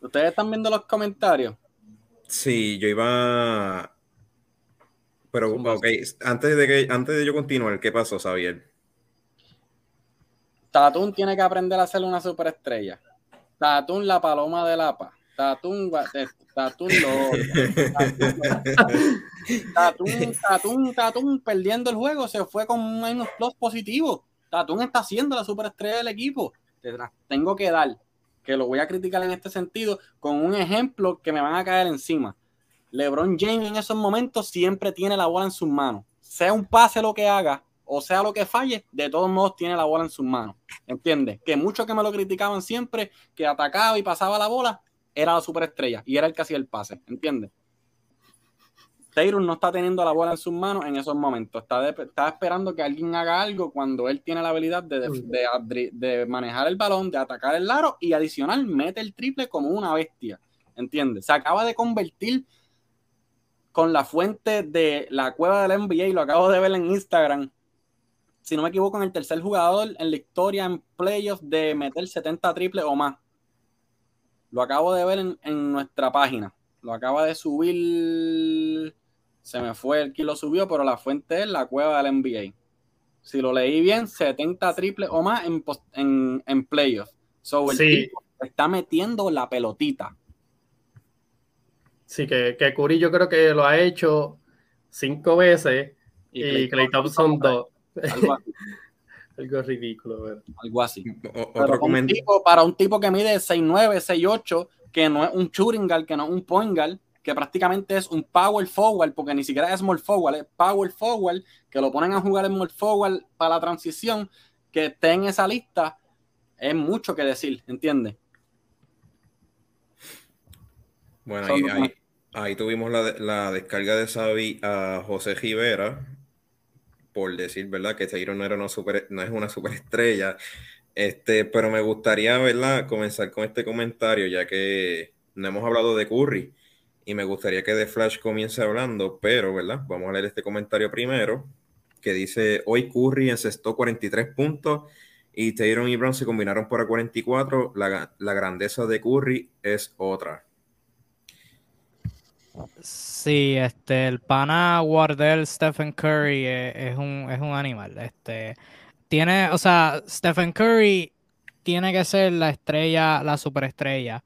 ¿Ustedes están viendo los comentarios?
Sí, yo iba. Pero, ok, antes de, que, antes de yo continuar, ¿qué pasó, Xavier?
Tatum tiene que aprender a ser una superestrella. Tatum, la paloma de la paz. Tatum, Tatum, Tatum, Tatum, Tatum, perdiendo el juego, se fue con un menos plus positivo. Tatum está siendo la superestrella del equipo. Tengo que dar, que lo voy a criticar en este sentido, con un ejemplo que me van a caer encima. LeBron James en esos momentos siempre tiene la bola en sus manos. Sea un pase lo que haga, o sea lo que falle, de todos modos tiene la bola en sus manos. ¿Entiendes? Que muchos que me lo criticaban siempre, que atacaba y pasaba la bola, era la superestrella y era el que hacía el pase. ¿Entiendes? Taylor no está teniendo la bola en sus manos en esos momentos. Está, está esperando que alguien haga algo cuando él tiene la habilidad de, de, manejar el balón, de atacar el aro y adicional mete el triple como una bestia. ¿Entiendes? Se acaba de convertir con la fuente de la cueva del NBA y lo acabo de ver en Instagram si no me equivoco, en el tercer jugador en la historia en playoffs de meter 70 triples o más. Lo acabo de ver en, nuestra página. Lo acaba de subir. Se me fue el que lo subió, pero la fuente es la cueva del NBA. Si lo leí bien, 70 triples o más en, en, en playoffs. So, el tipo está metiendo la pelotita.
Sí, que, que Curry yo creo que lo ha hecho cinco veces y, y Clay Thompson dos. Algo ridículo,
Algo así. Otro para un tipo que mide 6'9, 6'8, que no es un shooting guard, que no es un point guard, que prácticamente es un power forward, porque ni siquiera es small forward, es power forward, que lo ponen a jugar en small forward para la transición, que esté en esa lista, es mucho que decir, ¿entiendes?
Bueno, ahí, ahí, tuvimos la, la descarga de Xavi a José Rivera, por decir, ¿verdad? Que Taylor no, era una super, no es una superestrella. Este, pero me gustaría, ¿verdad? Comenzar con este comentario, ya que no hemos hablado de Curry y me gustaría que The Flash comience hablando, pero, ¿verdad? Vamos a leer este comentario primero, que dice, hoy Curry encestó 43 puntos y Taylor y Brown se combinaron para 44. La, la grandeza de Curry es otra.
Sí, este, el pana Wardell Stephen Curry es, un, es un animal. Este, tiene, o sea, Stephen Curry tiene que ser la estrella, la superestrella.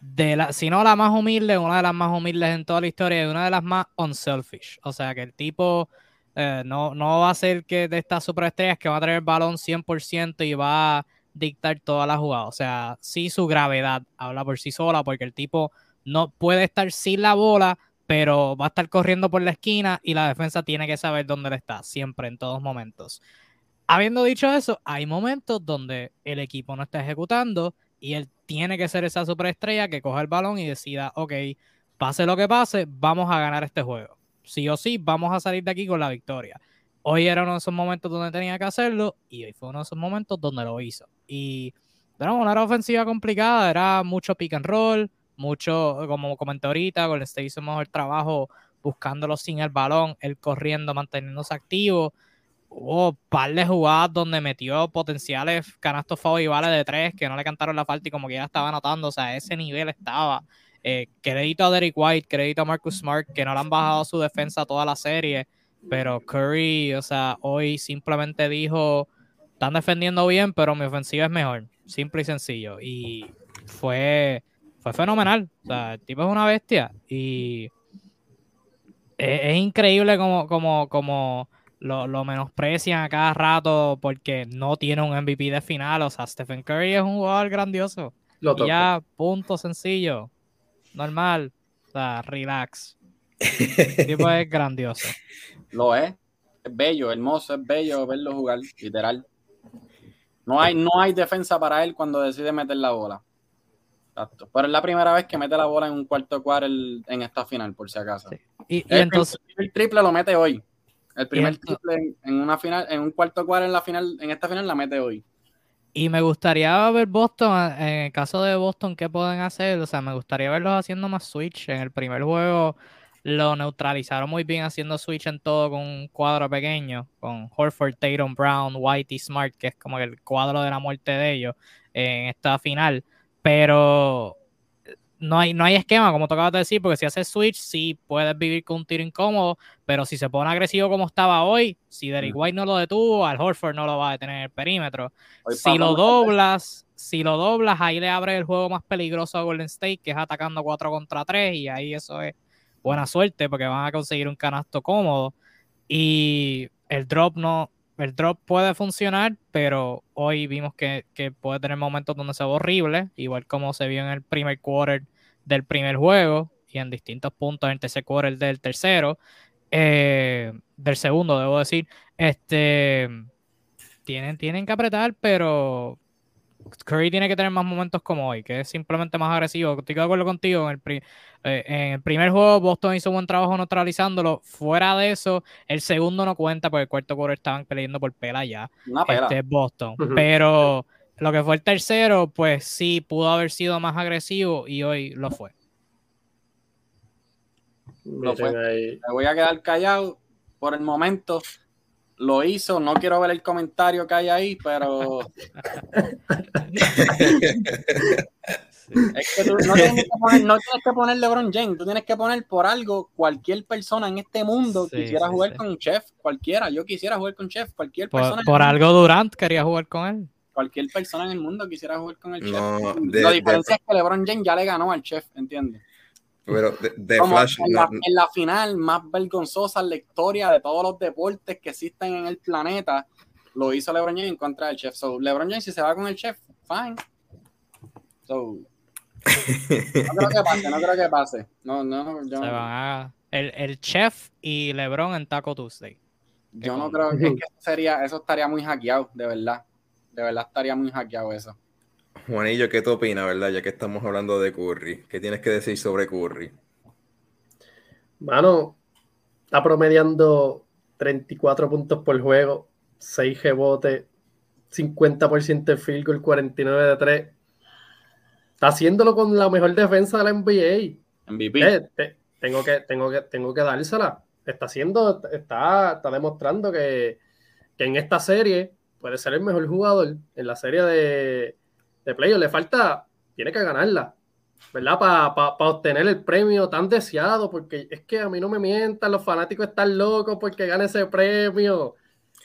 De la, si no la más humilde, una de las más humildes en toda la historia y una de las más unselfish. O sea, que el tipo eh, no, no va a ser que de estas superestrellas que va a traer el balón 100% y va a dictar toda la jugada. O sea, sí su gravedad habla por sí sola porque el tipo no puede estar sin la bola, pero va a estar corriendo por la esquina y la defensa tiene que saber dónde le está, siempre, en todos momentos. Habiendo dicho eso, hay momentos donde el equipo no está ejecutando y él tiene que ser esa superestrella que coja el balón y decida, ok, pase lo que pase, vamos a ganar este juego. Sí o sí, vamos a salir de aquí con la victoria. Hoy era uno de esos momentos donde tenía que hacerlo y hoy fue uno de esos momentos donde lo hizo. Y era una ofensiva complicada, era mucho pick and roll, mucho, como comenté ahorita, Golden State hizo mejor trabajo buscándolo sin el balón, él corriendo, manteniéndose activo. Hubo un par de jugadas donde metió potenciales canastos vale de tres que no le cantaron la falta y como que ya estaba anotando, o sea, ese nivel estaba. Eh, crédito a Derek White, crédito a Marcus Smart, que no le han bajado su defensa toda la serie, pero Curry, o sea, hoy simplemente dijo, están defendiendo bien, pero mi ofensiva es mejor, simple y sencillo. Y fue, fue fenomenal. O sea, el tipo es una bestia y es, increíble como, como, como lo, lo, menosprecian a cada rato porque no tiene un MVP de final. O sea, Stephen Curry es un jugador grandioso. y ya, punto sencillo. Normal. O sea, relax. El tipo es grandioso.
Lo es. Es bello, hermoso, es bello verlo jugar, literal. No hay, no hay defensa para él cuando decide meter la bola. Pero es la primera vez que mete la bola en un cuarto cuarto en esta final, por si acaso.
Y, entonces.
El triple lo mete hoy. El primer triple en, una final, en un cuarto cuarto en la final, en esta final la mete hoy.
Y me gustaría ver Boston, en el caso de Boston, ¿qué pueden hacer? O sea, me gustaría verlos haciendo más switch. En el primer juego lo neutralizaron muy bien haciendo switch en todo con un cuadro pequeño, con Horford, Tatum, Brown, White y Smart, que es como el cuadro de la muerte de ellos en esta final. Pero no hay, no hay esquema, como tocaba de decir, porque si haces switch, sí puedes vivir con un tiro incómodo, pero si se pone agresivo como estaba hoy, si Derek White no lo detuvo, al Horford no lo va a detener en el perímetro. si lo doblas, si lo doblas, ahí le abre el juego más peligroso a Golden State, que es atacando 4 contra 3, y ahí eso es buena suerte, porque van a conseguir un canasto cómodo. Y el drop no, el drop puede funcionar, pero hoy vimos que, puede tener momentos donde se ve horrible, igual como se vio en el primer quarter del primer juego y en distintos puntos en el tercer quarter del tercero, eh, del segundo, debo decir. Este tienen, tienen que apretar, pero Curry tiene que tener más momentos como hoy, que es simplemente más agresivo. Estoy de acuerdo contigo. En el, eh, en el primer juego, Boston hizo un buen trabajo neutralizándolo. Fuera de eso, el segundo no cuenta porque el cuarto quarter estaban peleando por pela ya. Este es Boston. Pero lo que fue el tercero, pues sí, pudo haber sido más agresivo y hoy lo fue.
Lo fue. Me voy a quedar callado por el momento lo hizo. No quiero ver el comentario que hay ahí, pero. Es que tú no tienes que, poner, no tienes que poner LeBron James, tú tienes que poner por algo cualquier persona en este mundo quisiera jugar con Chef, cualquiera. Yo quisiera jugar con Chef, cualquier persona.
Por, algo Durant quería jugar con él.
Cualquier persona en el mundo quisiera jugar con el Chef. la diferencia es que LeBron James ya le ganó al Chef, ¿entiendes?
Pero de,
Flash, en, la, final más vergonzosa en la historia de todos los deportes que existen en el planeta, lo hizo LeBron James en contra del chef. So, LeBron James, si se va con el chef, fine. So, no creo que pase, no creo que pase. No, no, yo, se van
a, el, el, chef y LeBron en Taco Tuesday.
Yo no creo que, que sería, eso estaría muy hackeado, de verdad. De verdad estaría muy hackeado eso.
Juanillo, ¿qué tú opinas, verdad? Ya que estamos hablando de Curry. ¿Qué tienes que decir sobre Curry?
Mano, está promediando 34 puntos por juego, 6 rebotes, 50% de field goal, 49 de 3. Está haciéndolo con la mejor defensa de la NBA.
MVP.
Eh, tengo, que, tengo, que, tengo que dársela. Está haciendo, está, está demostrando que, que en esta serie puede ser el mejor jugador en la serie de, de playoff. Le falta, tiene que ganarla, ¿verdad? Para obtener el premio tan deseado, porque es que a mí no me mientan, los fanáticos están locos porque gane ese premio.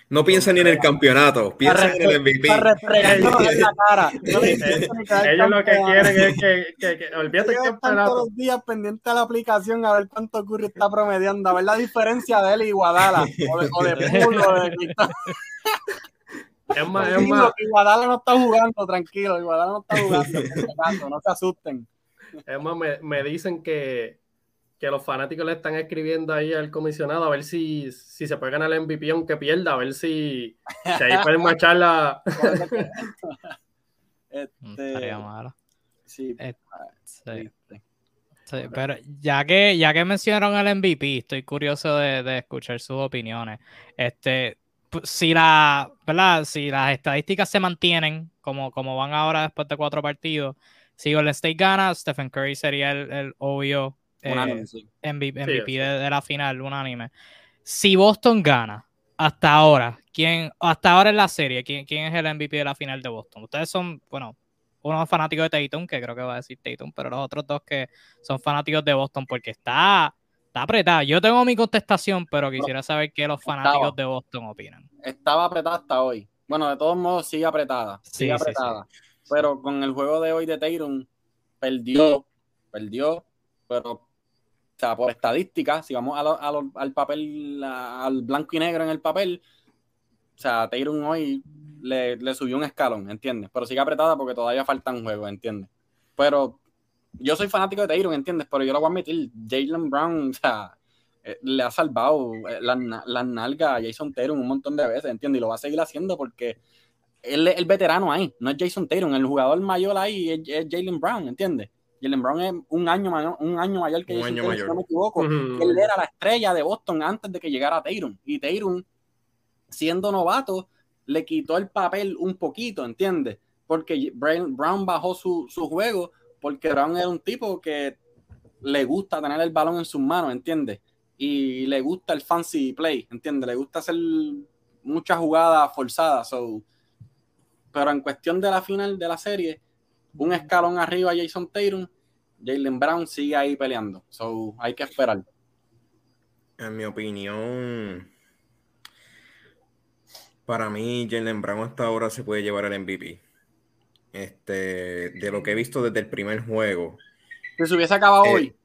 No piensan ni en el campeonato, piensan en el MVP.
Ellos lo que quieren es que, que, que olvídate el campeonato.
todos los días pendiente a la aplicación a ver cuánto ocurre está promediando, a ver la diferencia de él y Guadala, o de, o de, de
es más, es más.
Iguadala no está jugando, tranquilo. Iguadala no está jugando. no se asusten.
Es más, me, me dicen que, que, los fanáticos le están escribiendo ahí al comisionado a ver si, si se puede ganar el MVP aunque pierda, a ver si, si ahí pueden marchar la.
este... Estaría malo. Sí. Eh, sí. Sí, pero ya que, ya que mencionaron el MVP, estoy curioso de, de escuchar sus opiniones. Este, si, la, ¿verdad? si las estadísticas se mantienen como, como van ahora después de cuatro partidos, si Golden State gana, Stephen Curry sería el, obvio MVP, de, la final, unánime. Si Boston gana, hasta ahora, ¿quién, hasta ahora en la serie, ¿quién, quién es el MVP de la final de Boston? Ustedes son, bueno, uno fanático de Tatum, que creo que va a decir Tatum, pero los otros dos que son fanáticos de Boston, porque está Está apretada. Yo tengo mi contestación, pero quisiera saber qué los fanáticos de Boston opinan.
Estaba apretada hasta hoy. Bueno, de todos modos sigue apretada. Sigue apretada. Pero con el juego de hoy de Tatum, perdió, perdió, pero o sea, por estadística, si vamos al papel, al blanco y negro en el papel, o sea, Tatum hoy le, le, subió un escalón, ¿entiendes? Pero sigue apretada porque todavía faltan juegos, ¿entiendes? Pero yo soy fanático de Tyron, ¿entiendes? Pero yo lo voy a admitir, Jalen Brown, o sea, eh, le ha salvado eh, las la nalgas a Jason Tatum un montón de veces, ¿entiendes? Y lo va a seguir haciendo porque él es el veterano ahí, no es Jason Tatum, el jugador mayor ahí es, Jalen Brown, ¿entiendes? Jalen Brown es un año mayor, un año mayor que Jason Tatum, si no me equivoco. Él era la estrella de Boston antes de que llegara Tatum. Y Tatum, siendo novato, le quitó el papel un poquito, ¿entiendes? Porque Brown bajó su, su juego porque Brown era un tipo que le gusta tener el balón en sus manos, ¿entiendes? Y le gusta el fancy play, ¿entiendes? Le gusta hacer muchas jugadas forzadas. Pero en cuestión de la final de la serie, un escalón arriba Jason Tatum, Jalen Brown sigue ahí peleando. So, hay que esperar.
En mi opinión, para mí, Jalen Brown hasta ahora se puede llevar el MVP. Este, de lo que he visto desde el primer juego.
Si se hubiese acabado
Eh,
hoy.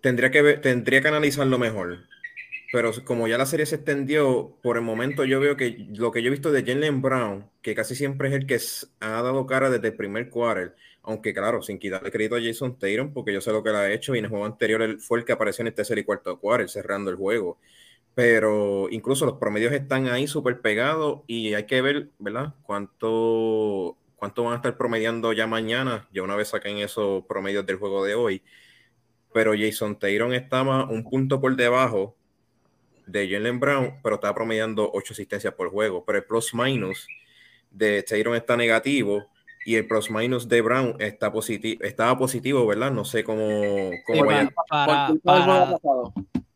Tendría que, ver- tendría que analizarlo mejor. Pero como ya la serie se extendió, por el momento yo veo que lo que yo he visto de Jalen Brown, que casi siempre es el que ha dado cara desde el primer quarter, aunque claro, sin quitarle crédito a Jason Tatum, porque yo sé lo que le ha hecho y en el juego anterior él fue el que apareció en el tercer y cuarto quarter, cerrando el juego. Pero incluso los promedios están ahí súper pegados y hay que ver, ¿verdad? Cuánto, cuánto van a estar promediando ya mañana, ya una vez saquen esos promedios del juego de hoy. Pero Jason Tatum estaba un punto por debajo de Jalen Brown, pero está promediando 8 asistencias por juego. Pero el plus minus de Tatum está negativo y el plus minus de Brown está positivo, estaba positivo, ¿verdad? No sé cómo, cómo
Sí,
vaya.
para, para.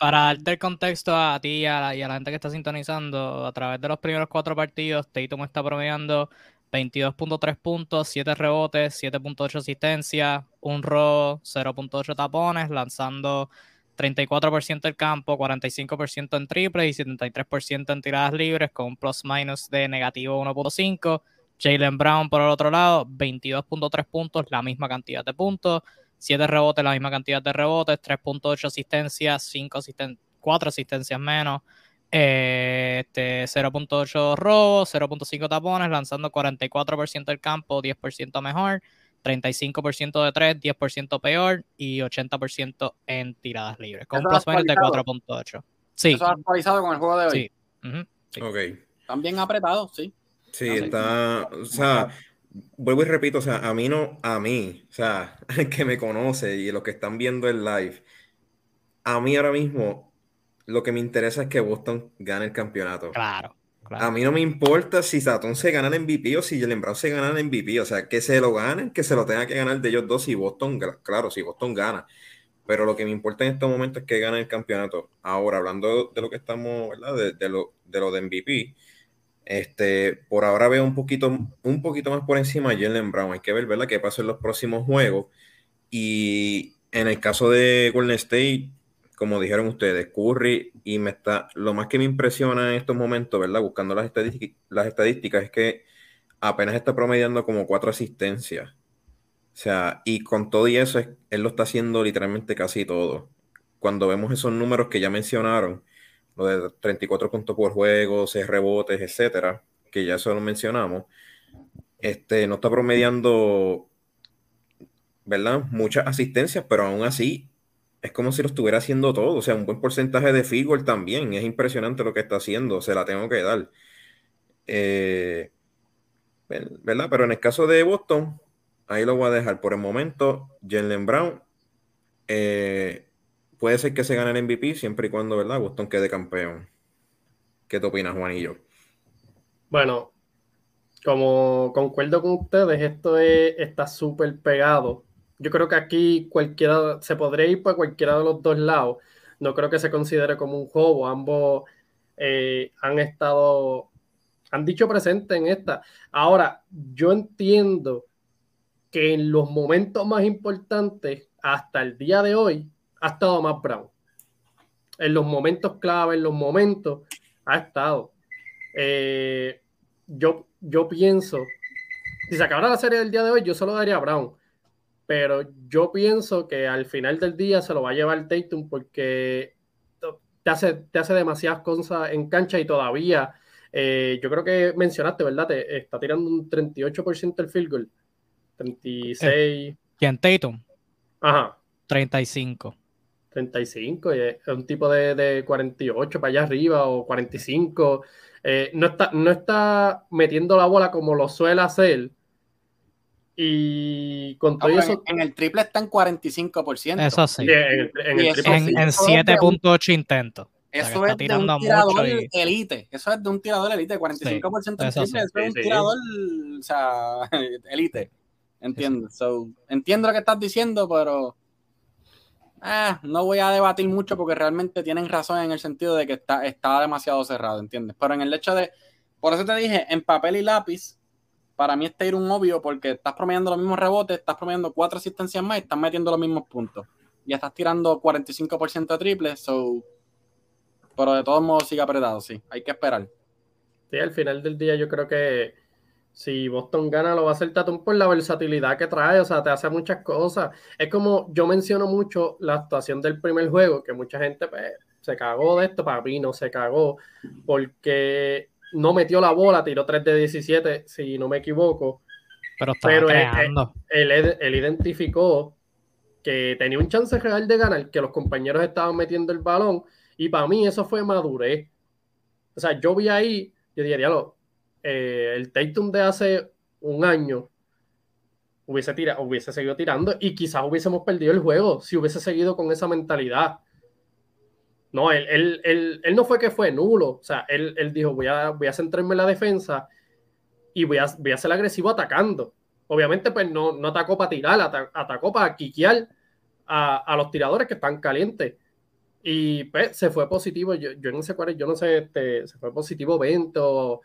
Para darte el contexto a ti y a, la, gente que está sintonizando, a través de los primeros cuatro partidos, Tatum está promediando 22.3 puntos, 7 rebotes, 7.8 asistencias, un robo, 0.8 tapones, lanzando 34% del campo, 45% en triples y 73% en tiradas libres, con un plus minus de negativo 1.5. Jalen Brown, por el otro lado, 22.3 puntos, la misma cantidad de puntos, 7 rebotes, la misma cantidad de rebotes, 3.8 asistencias, 5 asisten 4 asistencias menos, eh, este, 0.8 robos, 0.5 tapones, lanzando 44% del campo, 10% mejor, 35% de 3, 10% peor y 80% en tiradas libres, con plus minus de
actualizado.
4.8. Sí,
Eso es actualizado con el juego de hoy.
sí. ujú, sí.
Ok.
También apretado, sí.
Sí,
sí.
está, o sea, vuelvo y repito, o sea, a mí no, a mí, o sea, el que me conoce y los que están viendo el live, a mí ahora mismo lo que me interesa es que Boston gane el campeonato.
Claro, claro.
A mí no me importa si Satón se gana el MVP o si Jalen Brown se gana el MVP, o sea, que se lo ganen, que se lo tenga que ganar de ellos dos si Boston, claro, si Boston gana. Pero lo que me importa en estos momentos es que gane el campeonato. Ahora, hablando de lo que estamos, ¿verdad? De, de lo, de lo de MVP, este, por ahora veo un poquito, un poquito más por encima a Jalen Brown. Hay que ver, ¿verdad? Qué pasa en los próximos juegos. Y en el caso de Golden State, como dijeron ustedes, Curry, y me está, lo más que me impresiona en estos momentos, ¿verdad? Buscando las las estadísticas, es que apenas está promediando como cuatro asistencias. O sea, y con todo y eso, es- él lo está haciendo literalmente casi todo. Cuando vemos esos números que ya mencionaron, lo de 34 puntos por juego, 6 rebotes, etcétera, que ya eso lo mencionamos, este, no está promediando, ¿verdad? Muchas asistencias, pero aún así es como si lo estuviera haciendo todo. O sea, un buen porcentaje de goal también. Es impresionante lo que está haciendo. Se la tengo que dar. Eh, ¿verdad? Pero en el caso de Boston, ahí lo voy a dejar por el momento. Jalen Brown eh, puede ser que se gane el MVP siempre y cuando, ¿verdad? Boston quede campeón. ¿Qué te opinas, Juanillo?
Bueno, como concuerdo con ustedes, esto es- está súper pegado. Yo creo que aquí cualquiera se podría ir para cualquiera de los dos lados. No creo que se considere como un juego. Ambos eh, han estado, han dicho presente en esta. Ahora, yo entiendo que en los momentos más importantes, hasta el día de hoy, ha estado más Brown. En los momentos clave, en los momentos, ha estado. Eh, yo, yo pienso, si se acabara la serie del día de hoy, yo solo daría a Brown. Pero yo pienso que al final del día se lo va a llevar Tatum porque te hace, te hace demasiadas cosas en cancha y todavía, eh, yo creo que mencionaste, ¿verdad? Te está tirando un 38% el field goal. 36.
¿Quién? Tatum,
Ajá.
35.
35, y es un tipo de, de 48 para allá arriba o 45. Eh, no, está, no está metiendo la bola como lo suele hacer. Y con todo
Ah,
eso,
en, en el triple está en 45%.
Eso sí.
en el, en
En,
sí.
en
Eso es de
7.8 intentos.
Eso es de un tirador
y-
elite. Eso es de un tirador elite. 45% en
eso
triple.
sí.
Eso es un
Sí, sí.
tirador, o sea, elite. ¿Entiendes? So, entiendo lo que estás diciendo, pero eh, no voy a debatir mucho porque realmente tienen razón en el sentido de que está, está demasiado cerrado, ¿entiendes? Pero en el hecho de, por eso te dije, en papel y lápiz, para mí está ir un obvio porque estás promediando los mismos rebotes, estás promediando cuatro asistencias más y estás metiendo los mismos puntos. Ya estás tirando 45% de triples, so... pero de todos modos sigue apretado, sí, hay que esperar.
Sí, al final del día yo creo que si Boston gana, lo va a hacer Tatum por la versatilidad que trae, o sea, te hace muchas cosas. Es como yo menciono mucho la actuación del primer juego, que mucha gente pues, se cagó de esto, para mí no se cagó, porque no metió la bola, tiró 3 de 17, si no me equivoco.
Pero, pero
él, él, identificó que tenía un chance real de ganar, que los compañeros estaban metiendo el balón, y para mí eso fue madurez. O sea, yo vi ahí, yo diría, lo eh, el Tatum de hace un año hubiese, tira, hubiese seguido tirando y quizás hubiésemos perdido el juego si hubiese seguido con esa mentalidad. No, él, él, no fue que fue nulo. O sea, él, dijo, voy a, voy a centrarme en la defensa y voy a, voy a ser agresivo atacando. Obviamente, pues no, no atacó para tirar, atacó para quiquear a, los tiradores que están calientes. Y pues se fue positivo. Yo, yo en ese cuadro, yo no sé, este, se fue positivo 20 o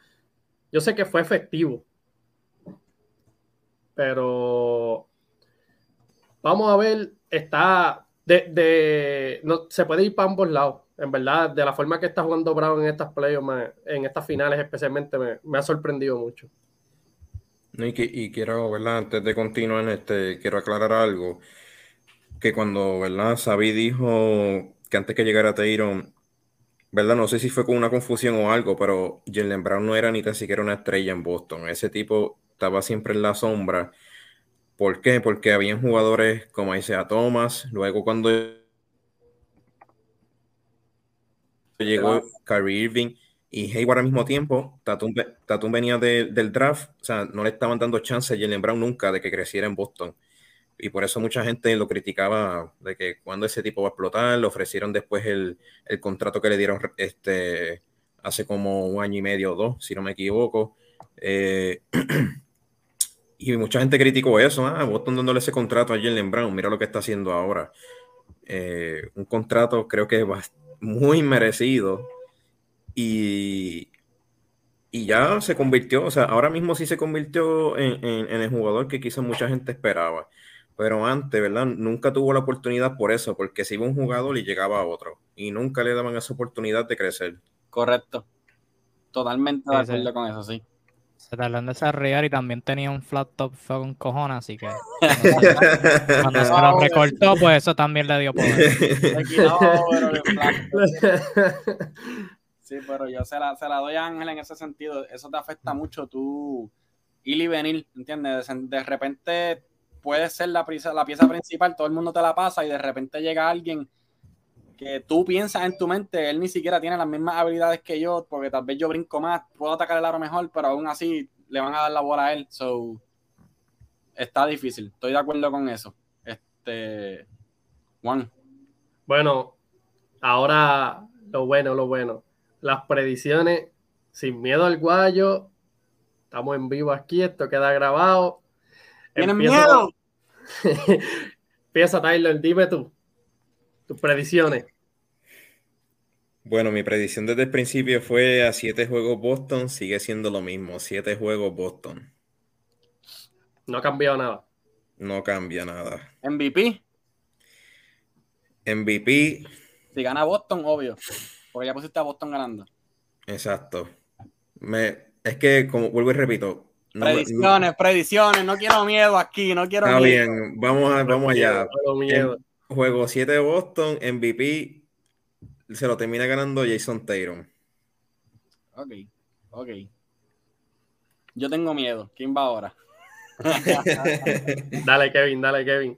yo sé que fue efectivo. Pero vamos a ver, está de, no, se puede ir para ambos lados. En verdad, de la forma que está jugando Brown en estas playoffs, en estas finales especialmente, me, ha sorprendido mucho.
y, quiero, ¿verdad? Antes de continuar, este, quiero aclarar algo. Que cuando, ¿verdad? Sabi dijo que antes que llegara Teiron, ¿verdad? No sé si fue con una confusión o algo, pero Jalen Brown no era ni tan siquiera una estrella en Boston. Ese tipo estaba siempre en la sombra. ¿Por qué? Porque habían jugadores como Isaiah Thomas, luego cuando llegó Kyrie Irving y Hayward al mismo tiempo, Tatum, venía del draft, o sea, no le estaban dando chance a Jalen Brown nunca de que creciera en Boston y por eso mucha gente lo criticaba de que cuando ese tipo va a explotar, le ofrecieron después el, contrato que le dieron este, hace como un año y medio o dos, si no me equivoco. Eh, y mucha gente criticó eso, ah, Boston dándole ese contrato a Jalen Brown, mira lo que está haciendo ahora. Eh, un contrato creo que es muy merecido y, y ya se convirtió, o sea, ahora mismo sí se convirtió en, en el jugador que quizá mucha gente esperaba pero antes, ¿verdad? Nunca tuvo la oportunidad por eso, porque si iba un jugador y llegaba a otro, y nunca le daban esa oportunidad de crecer.
Correcto. Totalmente de acuerdo con eso, sí.
Se tardó en desarrollar y también tenía un flat top fue con cojones, así que cuando se lo recortó, pues eso también le dio poder.
Sí, pero yo se la, se la doy a Ángel en ese sentido. Eso te afecta mucho tú ir y venir, ¿entiendes? De repente puede ser la, la pieza principal, todo el mundo te la pasa y de repente llega alguien que tú piensas en tu mente, él ni siquiera tiene las mismas habilidades que yo, porque tal vez yo brinco más, puedo atacar el aro mejor, pero aún así le van a dar la bola a él. So, está difícil, estoy de acuerdo con eso. Este, Juan.
Bueno, ahora lo bueno, lo bueno. Las predicciones, sin miedo al guayo, estamos en vivo aquí, esto queda grabado.
¿Tienen miedo?
Empieza, Tyler, dime tú, tus predicciones.
Bueno, mi predicción desde el principio fue a siete juegos Boston, sigue siendo lo mismo, siete juegos Boston.
No ha cambiado nada.
No cambia nada.
MVP.
MVP.
Si gana Boston, obvio. Porque ya pusiste a Boston ganando.
Exacto. Me, es que, como vuelvo y repito,
predicciones, predicciones, no quiero miedo aquí, no quiero
Está bien, vamos, a, vamos allá. Juego 7 de Boston, MVP, se lo termina ganando Jason Tatum.
Ok, ok. Yo tengo miedo. ¿Quién va ahora?
dale, Kevin, dale, Kevin.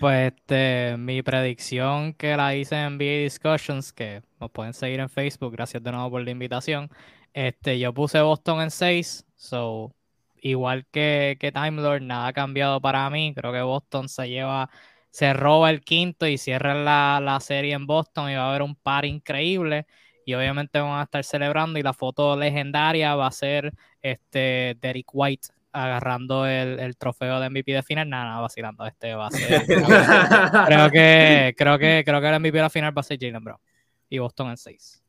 Pues este, mi predicción que la hice en NBA Discussions, que nos pueden seguir en Facebook, gracias de nuevo por la invitación. Este, yo puse Boston en 6, so igual que, que Time Lord, nada ha cambiado para mí. Creo que Boston se lleva, se roba el quinto y cierra la, serie en Boston y va a haber un par increíble. Y obviamente van a estar celebrando y la foto legendaria va a ser este Derek White agarrando el, el, trofeo de MVP de final. Nada, nada, vacilando. Este va a ser. creo que, creo que, creo que el MVP de la final va a ser Jalen Brown. Y Boston en 6.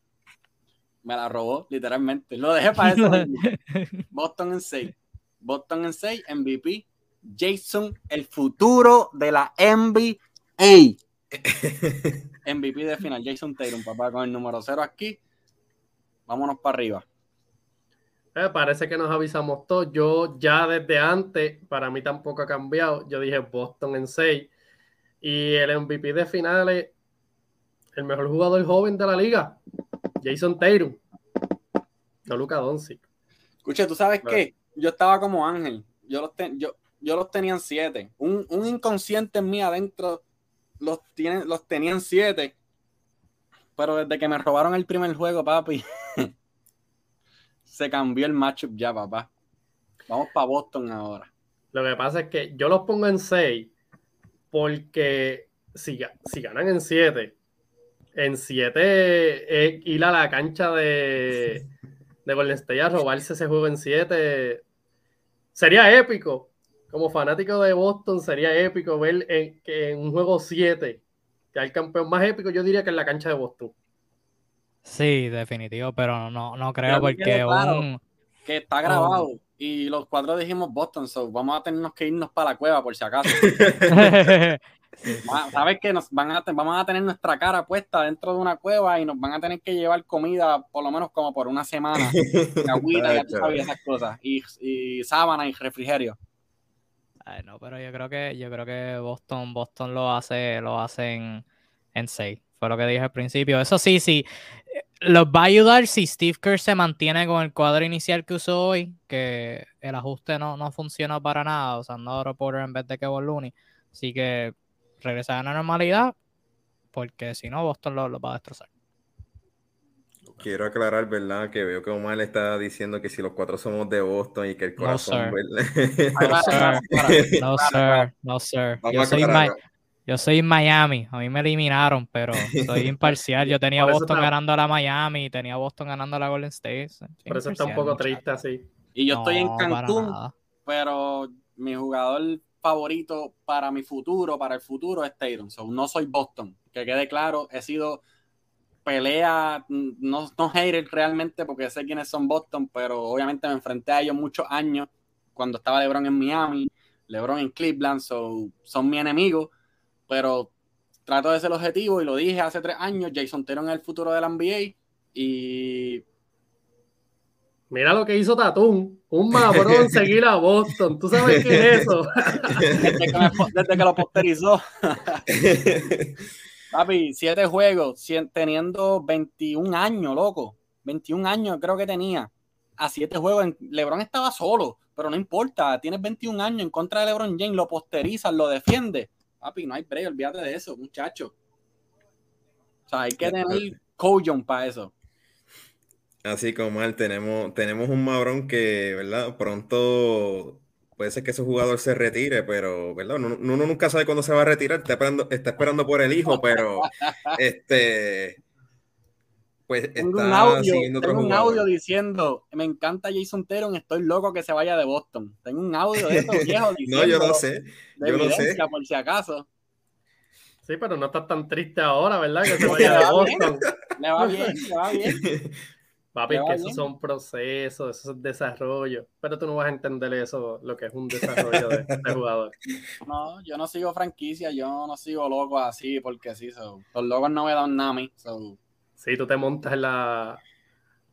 Me la robó, literalmente. Lo dejé para eso. Boston en 6. Boston en 6, MVP. Jason, el futuro de la NBA. MVP de final, Jason Tatum, papá, con el número 0 aquí. Vámonos para arriba.
Eh, parece que nos avisamos todos. Yo ya desde antes, para mí tampoco ha cambiado. Yo dije Boston en 6. Y el MVP de finales, el mejor jugador joven de la liga, Jason Tatum. No Luca Doncic.
Escuche, ¿tú sabes qué? Yo estaba como Ángel. Yo los, yo, yo los tenía en 7. Un, un, inconsciente en mí adentro los, tiene, los tenían 7. Pero desde que me robaron el primer juego, papi, se cambió el matchup ya, papá. Vamos para Boston ahora.
Lo que pasa es que yo los pongo en 6 porque si, si ganan en 7, en 7 es ir a la cancha de, de Golden State a robarse ese juego en 7. Sería épico. Como fanático de Boston, sería épico ver en, que en un juego 7 que el campeón más épico, yo diría que en la cancha de Boston.
Sí, definitivo, pero no, no creo porque un...
que está grabado y los cuatro dijimos Boston, so vamos a tenernos que irnos para la cueva por si acaso. Sabes que nos van a vamos a tener nuestra cara puesta dentro de una cueva y nos van a tener que llevar comida por lo menos como por una semana, agüita, ya tú sabes esas cosas, y, y sábana y refrigerio.
Ay, no, pero yo creo que yo creo que Boston Boston lo hace lo hace en, en 6. Fue lo que dije al principio. Eso sí, sí. Los va a ayudar si Steve Kerr se mantiene con el cuadro inicial que usó hoy, que el ajuste no, no funcionó para nada, usando a Reporter en vez de Kevin Looney. Así que regresa a la normalidad, porque si no, Boston lo, va a destrozar.
Quiero aclarar, ¿verdad? Que veo que Omar está diciendo que si los cuatro somos de Boston y que el corazón. No, sir.
no, sir. No, sir. Yo soy, yo soy Miami, a mí me eliminaron, pero soy imparcial. Yo tenía Boston ganando a la Miami y tenía Boston ganando a la Golden State.
Por eso está un poco triste así.
Y yo estoy en Cancún, pero mi jugador favorito para mi futuro, para el futuro, es Tatum. no soy Boston. Que quede claro, he sido pelea, no, no hater realmente porque sé quiénes son Boston, pero obviamente me enfrenté a ellos muchos años cuando estaba LeBron en Miami, LeBron en Cleveland, son mi enemigo pero trato de ser objetivo y lo dije hace tres años, Jason Taylor es el futuro de la NBA y...
Mira lo que hizo Tatum, un mabrón seguir a Boston, ¿tú sabes qué es eso?
desde, que lo posterizó. Papi, siete juegos, teniendo 21 años, loco. 21 años creo que tenía. A siete juegos, LeBron estaba solo, pero no importa, tienes 21 años en contra de LeBron James, lo posterizas, lo defiende Papi, no hay break, olvídate de eso, muchacho. O sea, hay que tener cojon para eso.
Así como mal, tenemos, tenemos un mabrón que, ¿verdad? Pronto puede ser que ese jugador se retire, pero, ¿verdad? Uno, nunca sabe cuándo se va a retirar, está esperando, está esperando por el hijo, pero este pues está
tengo un audio, tengo un audio diciendo, me encanta Jason Teron, estoy loco que se vaya de Boston. Tengo un audio de estos viejos
diciendo, No, yo lo sé, yo lo sé.
Por si acaso.
Sí, pero no estás tan triste ahora, ¿verdad? Que se vaya de Boston.
Le va bien, le va bien.
Papi, que esos son procesos, eso es desarrollo. Pero tú no vas a entender eso, lo que es un desarrollo de, jugador.
No, yo no sigo franquicia, yo no sigo loco así, porque sí, los locos no me dan nada a mí.
Sí, tú te montas en la...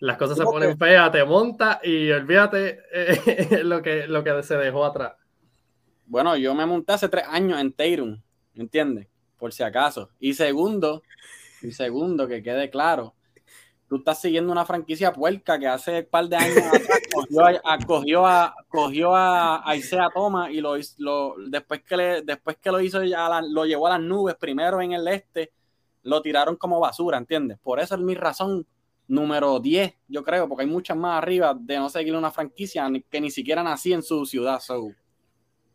Las cosas se ponen feas, te montas y olvídate eh, lo, que, lo que se dejó atrás.
Bueno, yo me monté hace tres años en Teirum, ¿entiendes? Por si acaso. Y segundo, y segundo, que quede claro, tú estás siguiendo una franquicia puerca que hace un par de años atrás cogió a, cogió a, Isaiah Thomas y lo, lo después que le, después que lo hizo ya lo llevó a las nubes primero en el este lo tiraron como basura, ¿entiendes? Por eso es mi razón número 10, yo creo, porque hay muchas más arriba de no seguir una franquicia que ni siquiera nací en su ciudad. So.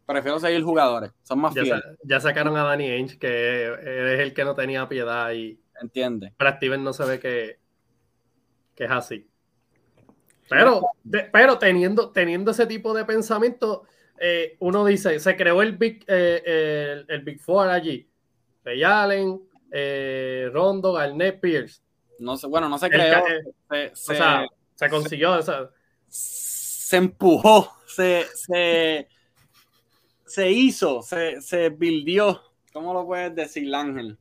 Prefiero seguir jugadores, son más
ya fieles. ya sacaron a Danny Ainge, que es el que no tenía piedad y.
Entiende.
Para Steven no se ve que, que es así. Pero, pero teniendo, teniendo ese tipo de pensamiento, eh, uno dice, se creó el Big, eh, el, Big Four allí. Ray Allen, eh, Rondo, Garnett, Pierce.
No sé, bueno, no se creó.
se, o sea, se consiguió.
Se empujó, se, se, se hizo, se, se buildió. ¿Cómo lo puedes decir, Ángel?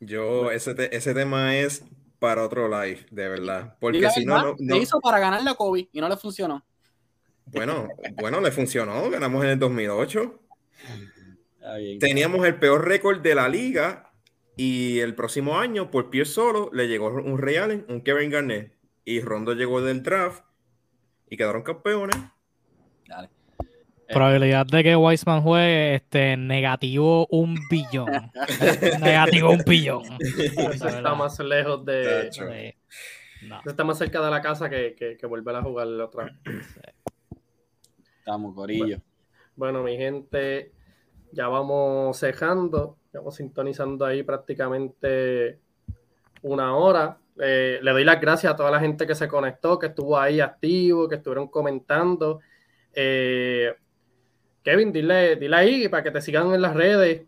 Yo, ese, ese tema es para otro live, de verdad. Porque si no,
no, hizo para ganarle a Kobe y no le funcionó.
Bueno, bueno, le funcionó. Ganamos en el 2008. Teníamos el peor récord de la liga y el próximo año, por pie solo, le llegó un Real, un Kevin Garnett y Rondo llegó del draft y quedaron campeones. Dale.
Probabilidad de que Weissman juegue este, negativo un billón. negativo un billón.
está más lejos de. Está más cerca de la casa que, que, volver a jugar la otra
Estamos, Corillo.
Bueno, mi gente, ya vamos cejando. Ya vamos sintonizando ahí prácticamente una hora. Eh, le doy las gracias a toda la gente que se conectó, que estuvo ahí activo, que estuvieron comentando. Eh, Kevin, dile, dile ahí para que te sigan en las redes.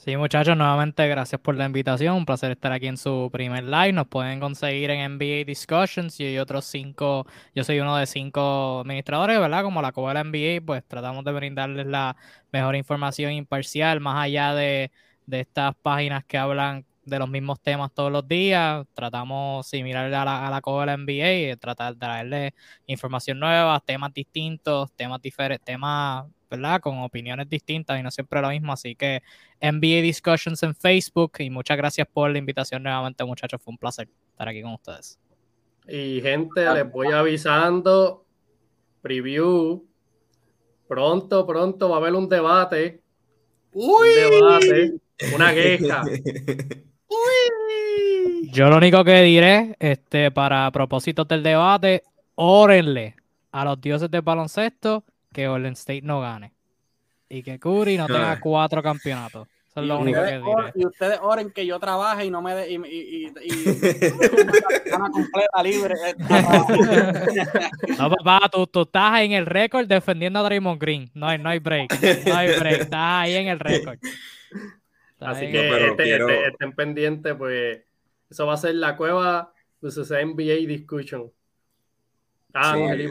Sí, muchachos, nuevamente gracias por la invitación. Un placer estar aquí en su primer live. Nos pueden conseguir en NBA Discussions y otros cinco. Yo soy uno de cinco administradores, ¿verdad? Como la Coba NBA, pues tratamos de brindarles la mejor información imparcial, más allá de, de estas páginas que hablan de los mismos temas todos los días. Tratamos similar a la, a la de la NBA, tratar de traerle información nueva, temas distintos, temas diferentes, temas, ¿verdad? Con opiniones distintas y no siempre lo mismo. Así que NBA Discussions en Facebook y muchas gracias por la invitación nuevamente, muchachos. Fue un placer estar aquí con ustedes.
Y gente, les voy avisando, preview, pronto, pronto va a haber un debate.
Uy.
Un debate, una queja.
Yo lo único que diré, este, para propósitos del debate, órenle a los dioses del baloncesto que Golden State no gane. Y que Curry no tenga cuatro campeonatos. Eso es lo único que diré.
Y ustedes oren que yo trabaje y no me dé y, y, una completa libre.
no, papá, tú, tú, estás en el récord defendiendo a Draymond Green. No hay, no hay break. No hay break. Estás ahí en el récord.
Así que este, este, estén pendientes, pues eso va a ser la cueva de su NBA Discussion. Ah, sí,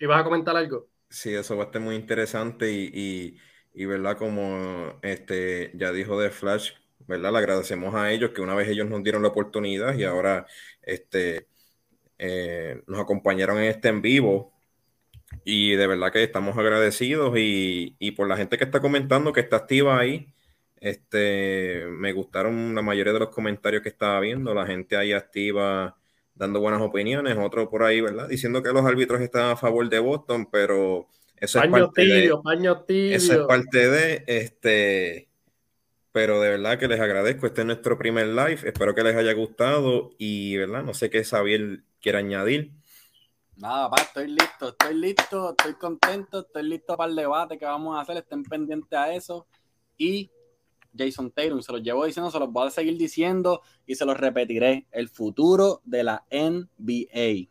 ibas a comentar algo.
Sí, eso va a estar muy interesante y, y, verdad, como este ya dijo de Flash, ¿verdad? Le agradecemos a ellos que una vez ellos nos dieron la oportunidad y ahora este, eh, nos acompañaron en este en vivo. Y de verdad que estamos agradecidos y, y por la gente que está comentando, que está activa ahí. Este, me gustaron la mayoría de los comentarios que estaba viendo, la gente ahí activa dando buenas opiniones, otro por ahí, ¿verdad? Diciendo que los árbitros están a favor de Boston, pero eso es parte de,
paño
Eso es parte de este pero de verdad que les agradezco. Este es nuestro primer live. Espero que les haya gustado y, ¿verdad? No sé qué Xavier quiere añadir.
Nada, pa, estoy listo, estoy listo, estoy contento, estoy listo para el debate que vamos a hacer. Estén pendientes a eso. Y Jason Taylor. Se los llevo diciendo, se los voy a seguir diciendo y se los repetiré. El futuro de la NBA.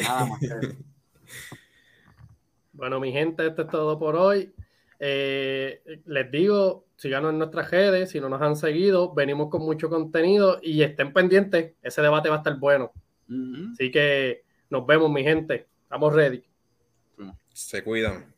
Nada más.
bueno, mi gente, esto es todo por hoy. Eh, les digo, síganos en nuestras redes, si no nos han seguido, venimos con mucho contenido y estén pendientes, ese debate va a estar bueno. Así que nos vemos, mi gente. Estamos ready.
Se cuidan.